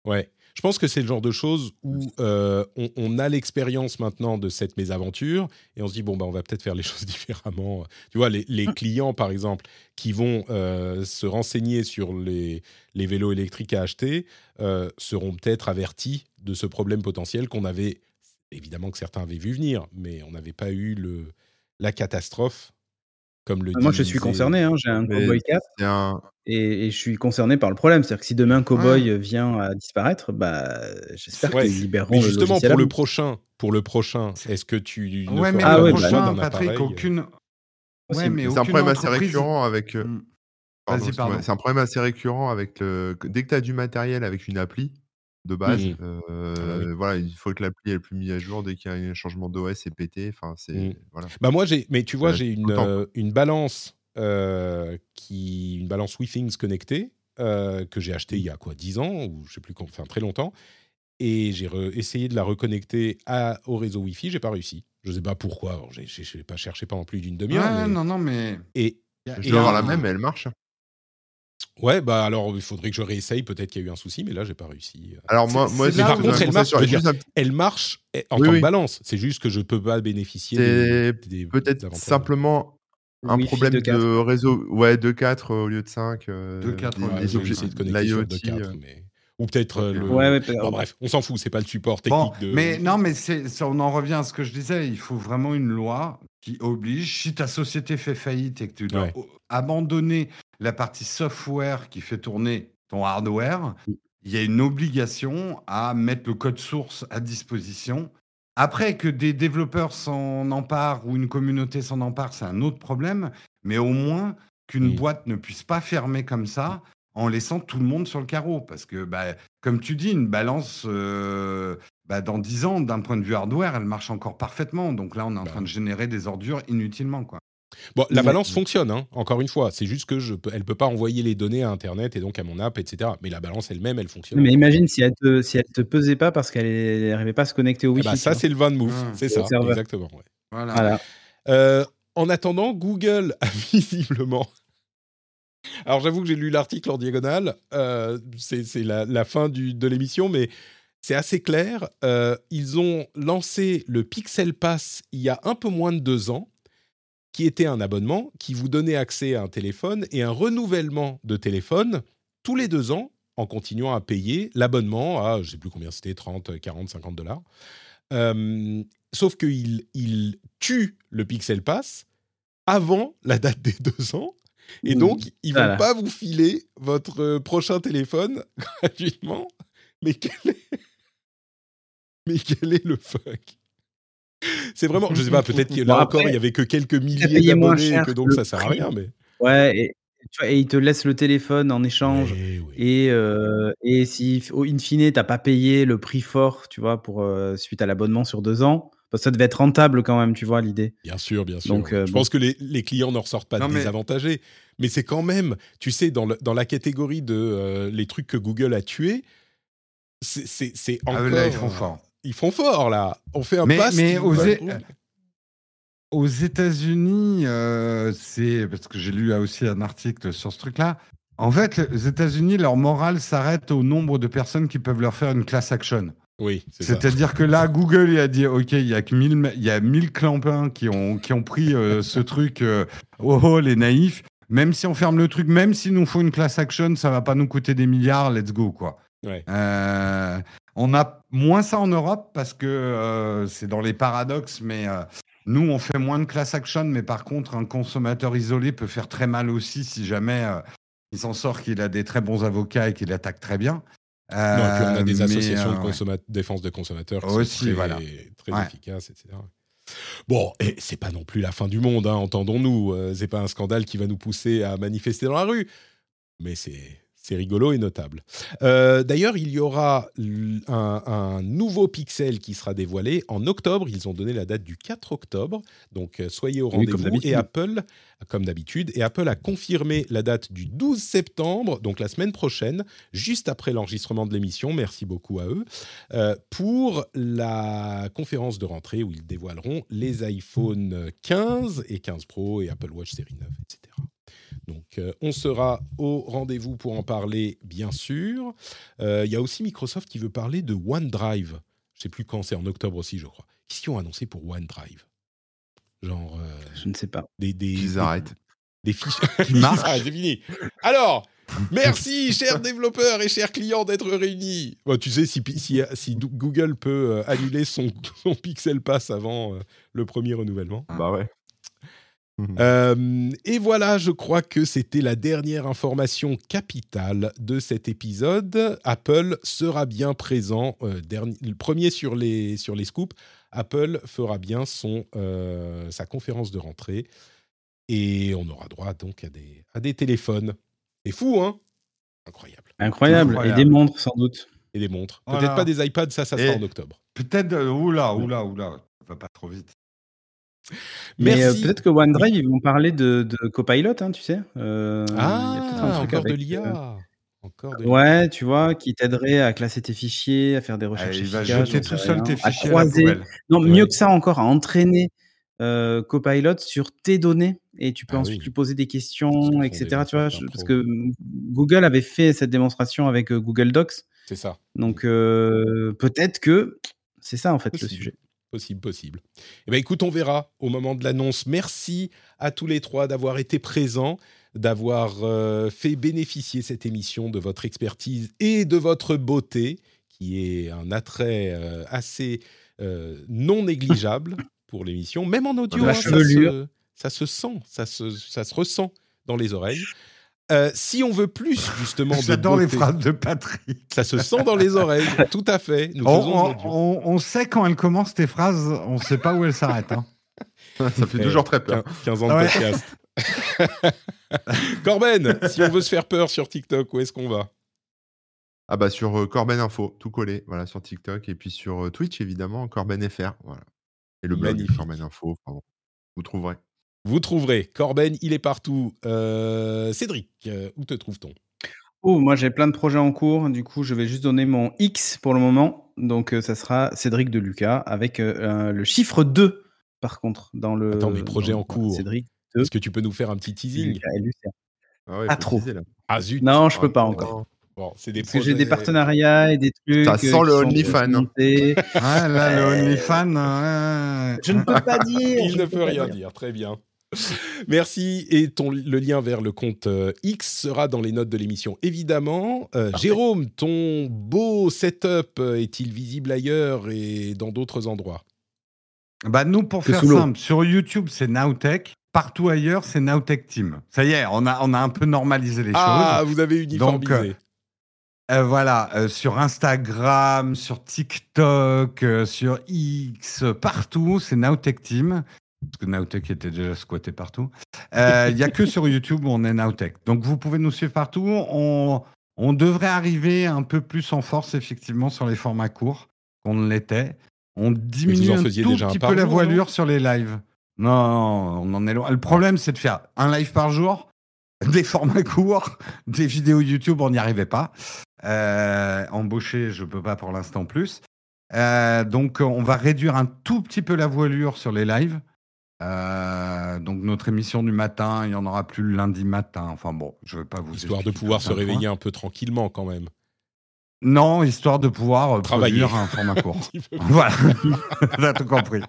Ouais. Je pense que c'est le genre de choses où euh, on, on a l'expérience maintenant de cette mésaventure et on se dit bon bah on va peut-être faire les choses différemment. Tu vois les, les clients par exemple qui vont euh, se renseigner sur les, les vélos électriques à acheter euh, seront peut-être avertis de ce problème potentiel qu'on avait évidemment que certains avaient vu venir, mais on n'avait pas eu le la catastrophe comme le. Moi, je suis concerné. hein, J'ai un Cowboy 4. c'est un, Et, et je suis concerné par le problème. C'est-à-dire que si demain Cowboy vient à disparaître, bah, j'espère Ouais, qu'ils libéreront Mais le justement à pour le prochain, pour le prochain, est-ce que tu ne Ouais, mais Ah pas ouais, le bah choix prochain, d'un Patrick, aucune, Ouais, mais C'est un problème assez entreprise- récurrent avec. euh, Mm. pardon, pardon. C'est un problème assez récurrent avec le. Dès que tu as du matériel avec une appli de base, euh, Ah bah oui. voilà, il faut que l'appli elle plus mise à jour. Dès qu'il y a un changement d'OS, c'est pété. Enfin, c'est Mm. voilà. Bah moi j'ai, mais tu vois, j'ai une, euh, une balance euh, qui, une balance WeThings connectée que j'ai achetée il y a quoi, 10 ans ou je sais plus, enfin très longtemps. Et j'ai essayé de la reconnecter à, au réseau Wi-Fi, j'ai pas réussi. Je sais pas pourquoi. J'ai, j'ai, pas cherché pendant plus d'une demi-heure. Mais- non, non, mais. Et Je dois avoir la même, mais elle marche. Ouais, bah alors il faudrait que je réessaye. Peut-être qu'il y a eu un souci, mais là j'ai pas réussi. Alors moi, moi, là Par contre, un elle marche, sur- dire, un petit- Elle marche eh, en Oui, tant oui. que balance. C'est juste que je peux pas bénéficier des, C'est des peut-être avantages. simplement un Wi-Fi problème de de, 4. réseau. Ouais, de 4 au lieu de 5. euh, De 4 des- au lieu Ouais, j'ai essayé de connecter sur 2.4, euh, mais ou peut-être euh, le. Ouais, ouais, Bon, bref, on s'en fout, c'est pas le support Bon, technique de. mais non, mais c'est, ça, on en revient à ce que je disais. Il faut vraiment une loi qui oblige, si ta société fait faillite et que tu dois Ouais. abandonner la partie software qui fait tourner ton hardware, il y a une obligation à mettre le code source à disposition. Après, que des développeurs s'en emparent ou une communauté s'en empare, c'est un autre problème. Mais au moins qu'une Mm. boîte ne puisse pas fermer comme ça en laissant tout le monde sur le carreau. Parce que, bah, comme tu dis, une balance, euh, bah, dans 10 ans, d'un point de vue hardware, elle marche encore parfaitement. Donc là, on est en Bah. train de générer des ordures inutilement. Quoi. Bon, la Ouais. balance fonctionne, hein, encore une fois. C'est juste que je peux, elle peut pas envoyer les données à Internet et donc à mon app, etc. Mais la balance elle-même, elle fonctionne. Mais imagine si elle te, si elle te pesait pas parce qu'elle n'arrivait pas à se connecter au Ah Wi-Fi. bah, ça, c'est le van move. Ah. c'est ça, exactement. ouais. Voilà. Voilà. Euh, en attendant, Google a visiblement. Alors j'avoue que j'ai lu l'article en diagonale, euh, c'est la, fin de l'émission, mais c'est assez clair. Euh, ils ont lancé le Pixel Pass il y a un peu moins de deux ans, qui était un abonnement qui vous donnait accès à un téléphone et un renouvellement de téléphone tous les deux ans en continuant à payer l'abonnement à, je ne sais plus combien c'était, 30, 40, 50 dollars. Euh, sauf qu'il il tue le Pixel Pass avant la date des deux ans. Et donc, ils vont Voilà. pas vous filer votre euh, prochain téléphone gratuitement. Mais quel est, mais quel est le fuck? C'est vraiment, je sais pas, peut-être que là Bon, encore, il y avait que quelques milliers d'abonnés et que donc ça sert à rien. Mais Ouais, et, tu vois, et il te laisse le téléphone en échange. Et, euh, et si, au in fine, t'as pas payé le prix fort, tu vois, pour, euh, suite à l'abonnement sur deux ans, parce que ça devait être rentable quand même, tu vois, l'idée. Bien sûr, bien sûr. Donc, euh, je bon. pense que les, les clients n'en ressortent pas Non, désavantagés. Mais c'est quand même, tu sais, dans, le- dans la catégorie de euh, les trucs que Google a tués, c'est c'est- c'est Ah, encore. là, ils font euh, fort. Ils font fort, là. On fait un Mais- pass. mais aux États-Unis, euh, c'est parce que j'ai lu aussi un article sur ce truc-là. En fait, les États-Unis, leur morale s'arrête au nombre de personnes qui peuvent leur faire une class action. Oui. C'est-à-dire que là, Google il a dit, OK, il y a que 1000, me- il y a 1000 clampins qui ont, qui ont pris euh, ce truc, euh, oh, oh, les naïfs. Même si on ferme le truc, même s'il nous faut une class action, ça va pas nous coûter des milliards, let's go, quoi. Ouais. Euh, on a moins ça en Europe parce que c'est dans les paradoxes, mais nous, on fait moins de class action, mais par contre, un consommateur isolé peut faire très mal aussi si jamais il s'en sort qu'il a des très bons avocats et qu'il attaque très bien. Non, et puis on a des Euh, mais, associations euh, de ouais. consomma- défense de consommateurs qui Aussi, sont très, voilà. très Ouais. efficaces, etc. Bon, et c'est pas non plus la fin du monde, hein, entendons-nous. Euh, c'est pas un scandale qui va nous pousser à manifester dans la rue, mais c'est c'est rigolo et notable. Euh, D'ailleurs, il y aura un, un nouveau Pixel qui sera dévoilé en octobre. Ils ont donné la date du 4 octobre, donc euh, soyez au Oui, rendez-vous. et Apple, comme d'habitude, et Apple a confirmé la date du 12 septembre, donc la semaine prochaine, juste après l'enregistrement de l'émission. Merci beaucoup à eux euh, pour la conférence de rentrée où ils dévoileront les iPhone 15 et 15 Pro et Apple Watch série 9, etc. Donc, euh, on sera au rendez-vous pour en parler, bien sûr. Euh, Il y a aussi Microsoft qui veut parler de OneDrive. Je sais plus quand, c'est en octobre aussi, je crois. Qu'est-ce qu'ils ont annoncé pour OneDrive? Genre euh, Je ne sais pas. des, des, Qu'ils des- arrêtent. des fichiers Qui marchent. Ah, c'est fini. Alors, merci, chers développeurs et chers clients, d'être réunis. Bon, tu sais, si, si, si Google peut annuler son, son Pixel Pass avant le premier renouvellement. Bah ouais. Euh, et voilà, je crois que c'était la dernière information capitale de cet épisode. Apple sera bien présent, euh, dernier, le premier sur les, sur les scoops. Apple fera bien son, euh, sa conférence de rentrée Et on aura droit donc à des, à des téléphones. C'est fou, hein? Incroyable. Incroyable. Incroyable. Et des montres, sans doute. Et des montres. Voilà. Peut-être pas des iPads, ça, ça sera Et- en octobre. Peut-être. oula, oula, oula. Ça va pas trop vite. Mais euh, peut-être que OneDrive, ils vont parler de, de Copilot, hein, tu sais. Euh, il y a peut-être un Ah, truc encore de avec, l'IA. euh, Encore de l'IA. Ouais, tu vois, qui t'aiderait à classer tes fichiers, à faire des recherches Ah, il va jeter tout seul rien, tes à fichiers à croiser. Non, Ouais. mieux que ça encore, à entraîner euh, Copilot sur tes données et tu peux Ah ensuite oui. lui poser des questions, etc. Tu vois, je- parce que Google avait fait cette démonstration avec Google Docs, C'est ça. donc euh, peut-être que c'est ça en fait le sujet. Possible, possible. Eh bien, écoute, on verra au moment de l'annonce. Merci à tous les trois d'avoir été présents, d'avoir euh, fait bénéficier cette émission de votre expertise et de votre beauté, qui est un attrait euh, assez euh, non négligeable pour l'émission. Même en audio, hein, ça, se, ça se sent, ça se, ça se ressent dans les oreilles. Euh, si on veut plus justement J'adore les phrases de Patrick. ça se sent dans les oreilles, tout à fait. Nous On, faisons sait quand elle commence tes phrases, on sait pas où elle s'arrête. hein. Ça fait toujours très peur. 15 ans de Ouais. podcast. Corben, si on veut se faire peur sur TikTok, où est-ce qu'on va? Ah bah sur euh, Corben Info, tout collé, voilà, sur TikTok. Et puis sur euh, Twitch, évidemment, Corben FR. Voilà. Et le blog Magnifique. Corben Info, vous trouverez. Vous trouverez. Corben, il est partout. Euh, Cédric, euh, où te trouve-t-on? Oh, moi j'ai plein de projets en cours, du coup je vais juste donner mon X pour le moment, donc euh, ça sera Cédric de Lucas avec le chiffre 2 par contre dans le... Attends, mais projet dans- en cours. Cédric Est-ce que tu peux nous faire un petit teasing Lucas et Lucien. Ah ouais, faut trop. teaser. Ah zut Non, je peux pas Ah, encore. Bon, c'est des Parce que j'ai projets- des partenariats et des trucs. Ça sent le montés. Ah, là, le. OnlyFans. ouais. Je ne peux pas dire. Il je ne peux peut rien dire. Très bien. Merci. Et ton, le lien vers le compte euh, X sera dans les notes de l'émission, évidemment. Euh, Jérôme, ton beau setup euh, est-il visible ailleurs et dans d'autres endroits? Bah, nous, pour faire simple, sur YouTube, c'est Nowtech. Partout ailleurs, c'est Nowtech Team. Ça y est, on a, on a un peu normalisé les Ah, choses. vous avez uniformisé. Donc, Euh, voilà, euh, sur Instagram, sur TikTok, euh, sur X, partout, c'est Nowtech Team. Parce que Nowtech était déjà squatté partout. Euh, Il n'y a que sur YouTube où on est Nowtech. Donc vous pouvez nous suivre partout. On, on devrait arriver un peu plus en force, effectivement, sur les formats courts qu'on ne l'était. On diminue un tout déjà petit peu la jour, voilure sur les lives. Non, on en est loin. Le problème, c'est de faire un live par jour, des formats courts, des vidéos YouTube, on n'y arrivait pas. Euh, embaucher, je peux pas pour l'instant plus. Euh, donc, on va réduire un tout petit peu la voilure sur les lives. Euh, donc, notre émission du matin, il y en aura plus le lundi matin. Enfin bon, je vais pas vous Histoire de pouvoir se point. réveiller un peu tranquillement quand même. Non, histoire de pouvoir euh, Travailler. produire un format court. Voilà, t'as tout compris.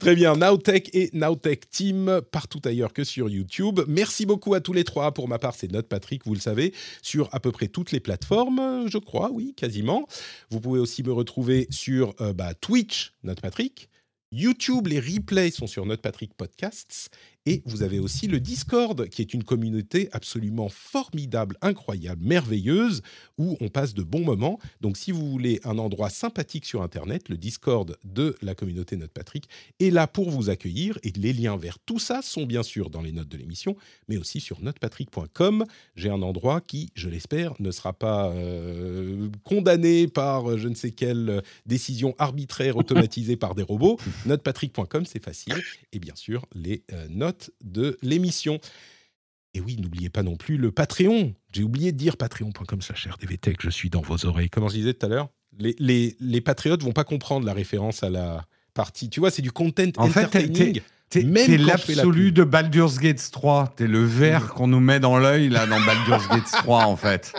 Très bien, Nowtech et Nowtech Team partout ailleurs que sur YouTube. Merci beaucoup à tous les trois. Pour ma part, c'est Note Patrick, vous le savez, sur à peu près toutes les plateformes, je crois, oui, quasiment. Vous pouvez aussi me retrouver sur euh, bah, Twitch, Note Patrick. YouTube, les replays sont sur Note Patrick Podcasts. Et vous avez aussi le Discord, qui est une communauté absolument formidable, incroyable, merveilleuse, où on passe de bons moments. Donc si vous voulez un endroit sympathique sur Internet, le Discord de la communauté Note Patrick est là pour vous accueillir. Et les liens vers tout ça sont bien sûr dans les notes de l'émission, mais aussi sur notepatrick.com. J'ai un endroit qui, je l'espère, ne sera pas euh, condamné par euh, je ne sais quelle euh, décision arbitraire automatisée par des robots. Notepatrick.com, c'est facile. Et bien sûr, les euh, notes de l'émission. Et oui, n'oubliez pas non plus le Patreon. J'ai oublié de dire patreon.com slash rdvtech, je suis dans vos oreilles. Comment je disais tout à l'heure les, les, les patriotes vont pas comprendre la référence à la partie. Tu vois, c'est du content En fait, t'es- entertaining. T'es la l'absolu de Baldur's Gate 3. T'es le verre qu'on nous met dans l'œil, là, dans Baldur's Gate 3, en fait.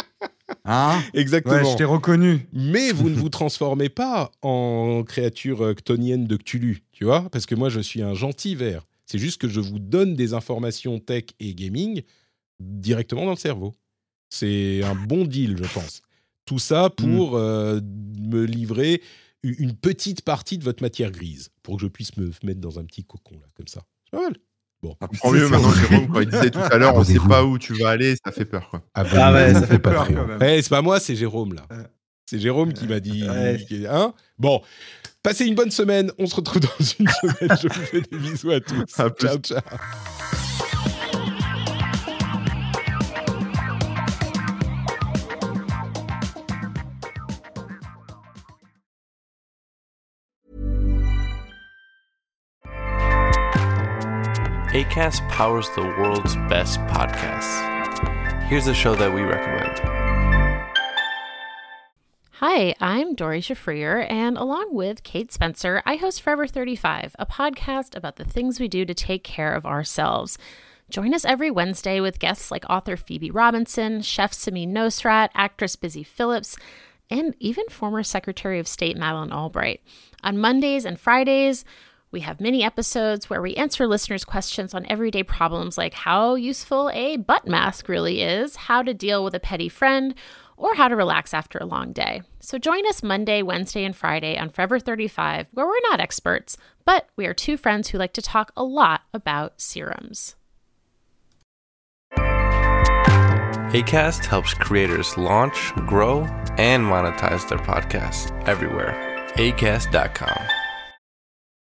Hein? Exactement. Ouais, je t'ai reconnu. Mais vous ne vous transformez pas en créature euh, chtonienne de Cthulhu, tu vois? Parce que moi, je suis un gentil ver. C'est juste que je vous donne des informations tech et gaming directement dans le cerveau. C'est un bon deal, je pense. Tout ça pour euh, me livrer une petite partie de votre matière grise, pour que je puisse me mettre dans un petit cocon, là, comme ça. C'est pas mal. Bon. Prends mieux maintenant, Jérôme, quand il disait tout à l'heure, on sait pas où tu vas aller, ça fait peur, quoi. Ah ouais, ça fait peur, quand même. Eh, c'est pas moi, c'est Jérôme là. Euh. C'est Jérôme qui m'a dit. Ouais. qui- Hein? Bon, Passez une bonne semaine. On se retrouve dans une semaine. Je vous fais des bisous à tous. Ciao, ciao. ACAST powers the world's best podcasts. Here's a show that we recommend. Hi, I'm Dory Shafrier, and along with Kate Spencer, I host Forever 35, a podcast about the things we do to take care of ourselves. Join us every Wednesday with guests like author Phoebe Robinson, chef Samin Nosrat, actress Busy Phillips, and even former Secretary of State Madeleine Albright. On Mondays and Fridays, we have mini episodes where we answer listeners' questions on everyday problems like how useful a butt mask really is, how to deal with a petty friend, or how to relax after a long day. So join us Monday, Wednesday, and Friday on Forever 35, where we're not experts, but we are two friends who like to talk a lot about serums. ACAST helps creators launch, grow, and monetize their podcasts everywhere. ACAST.com.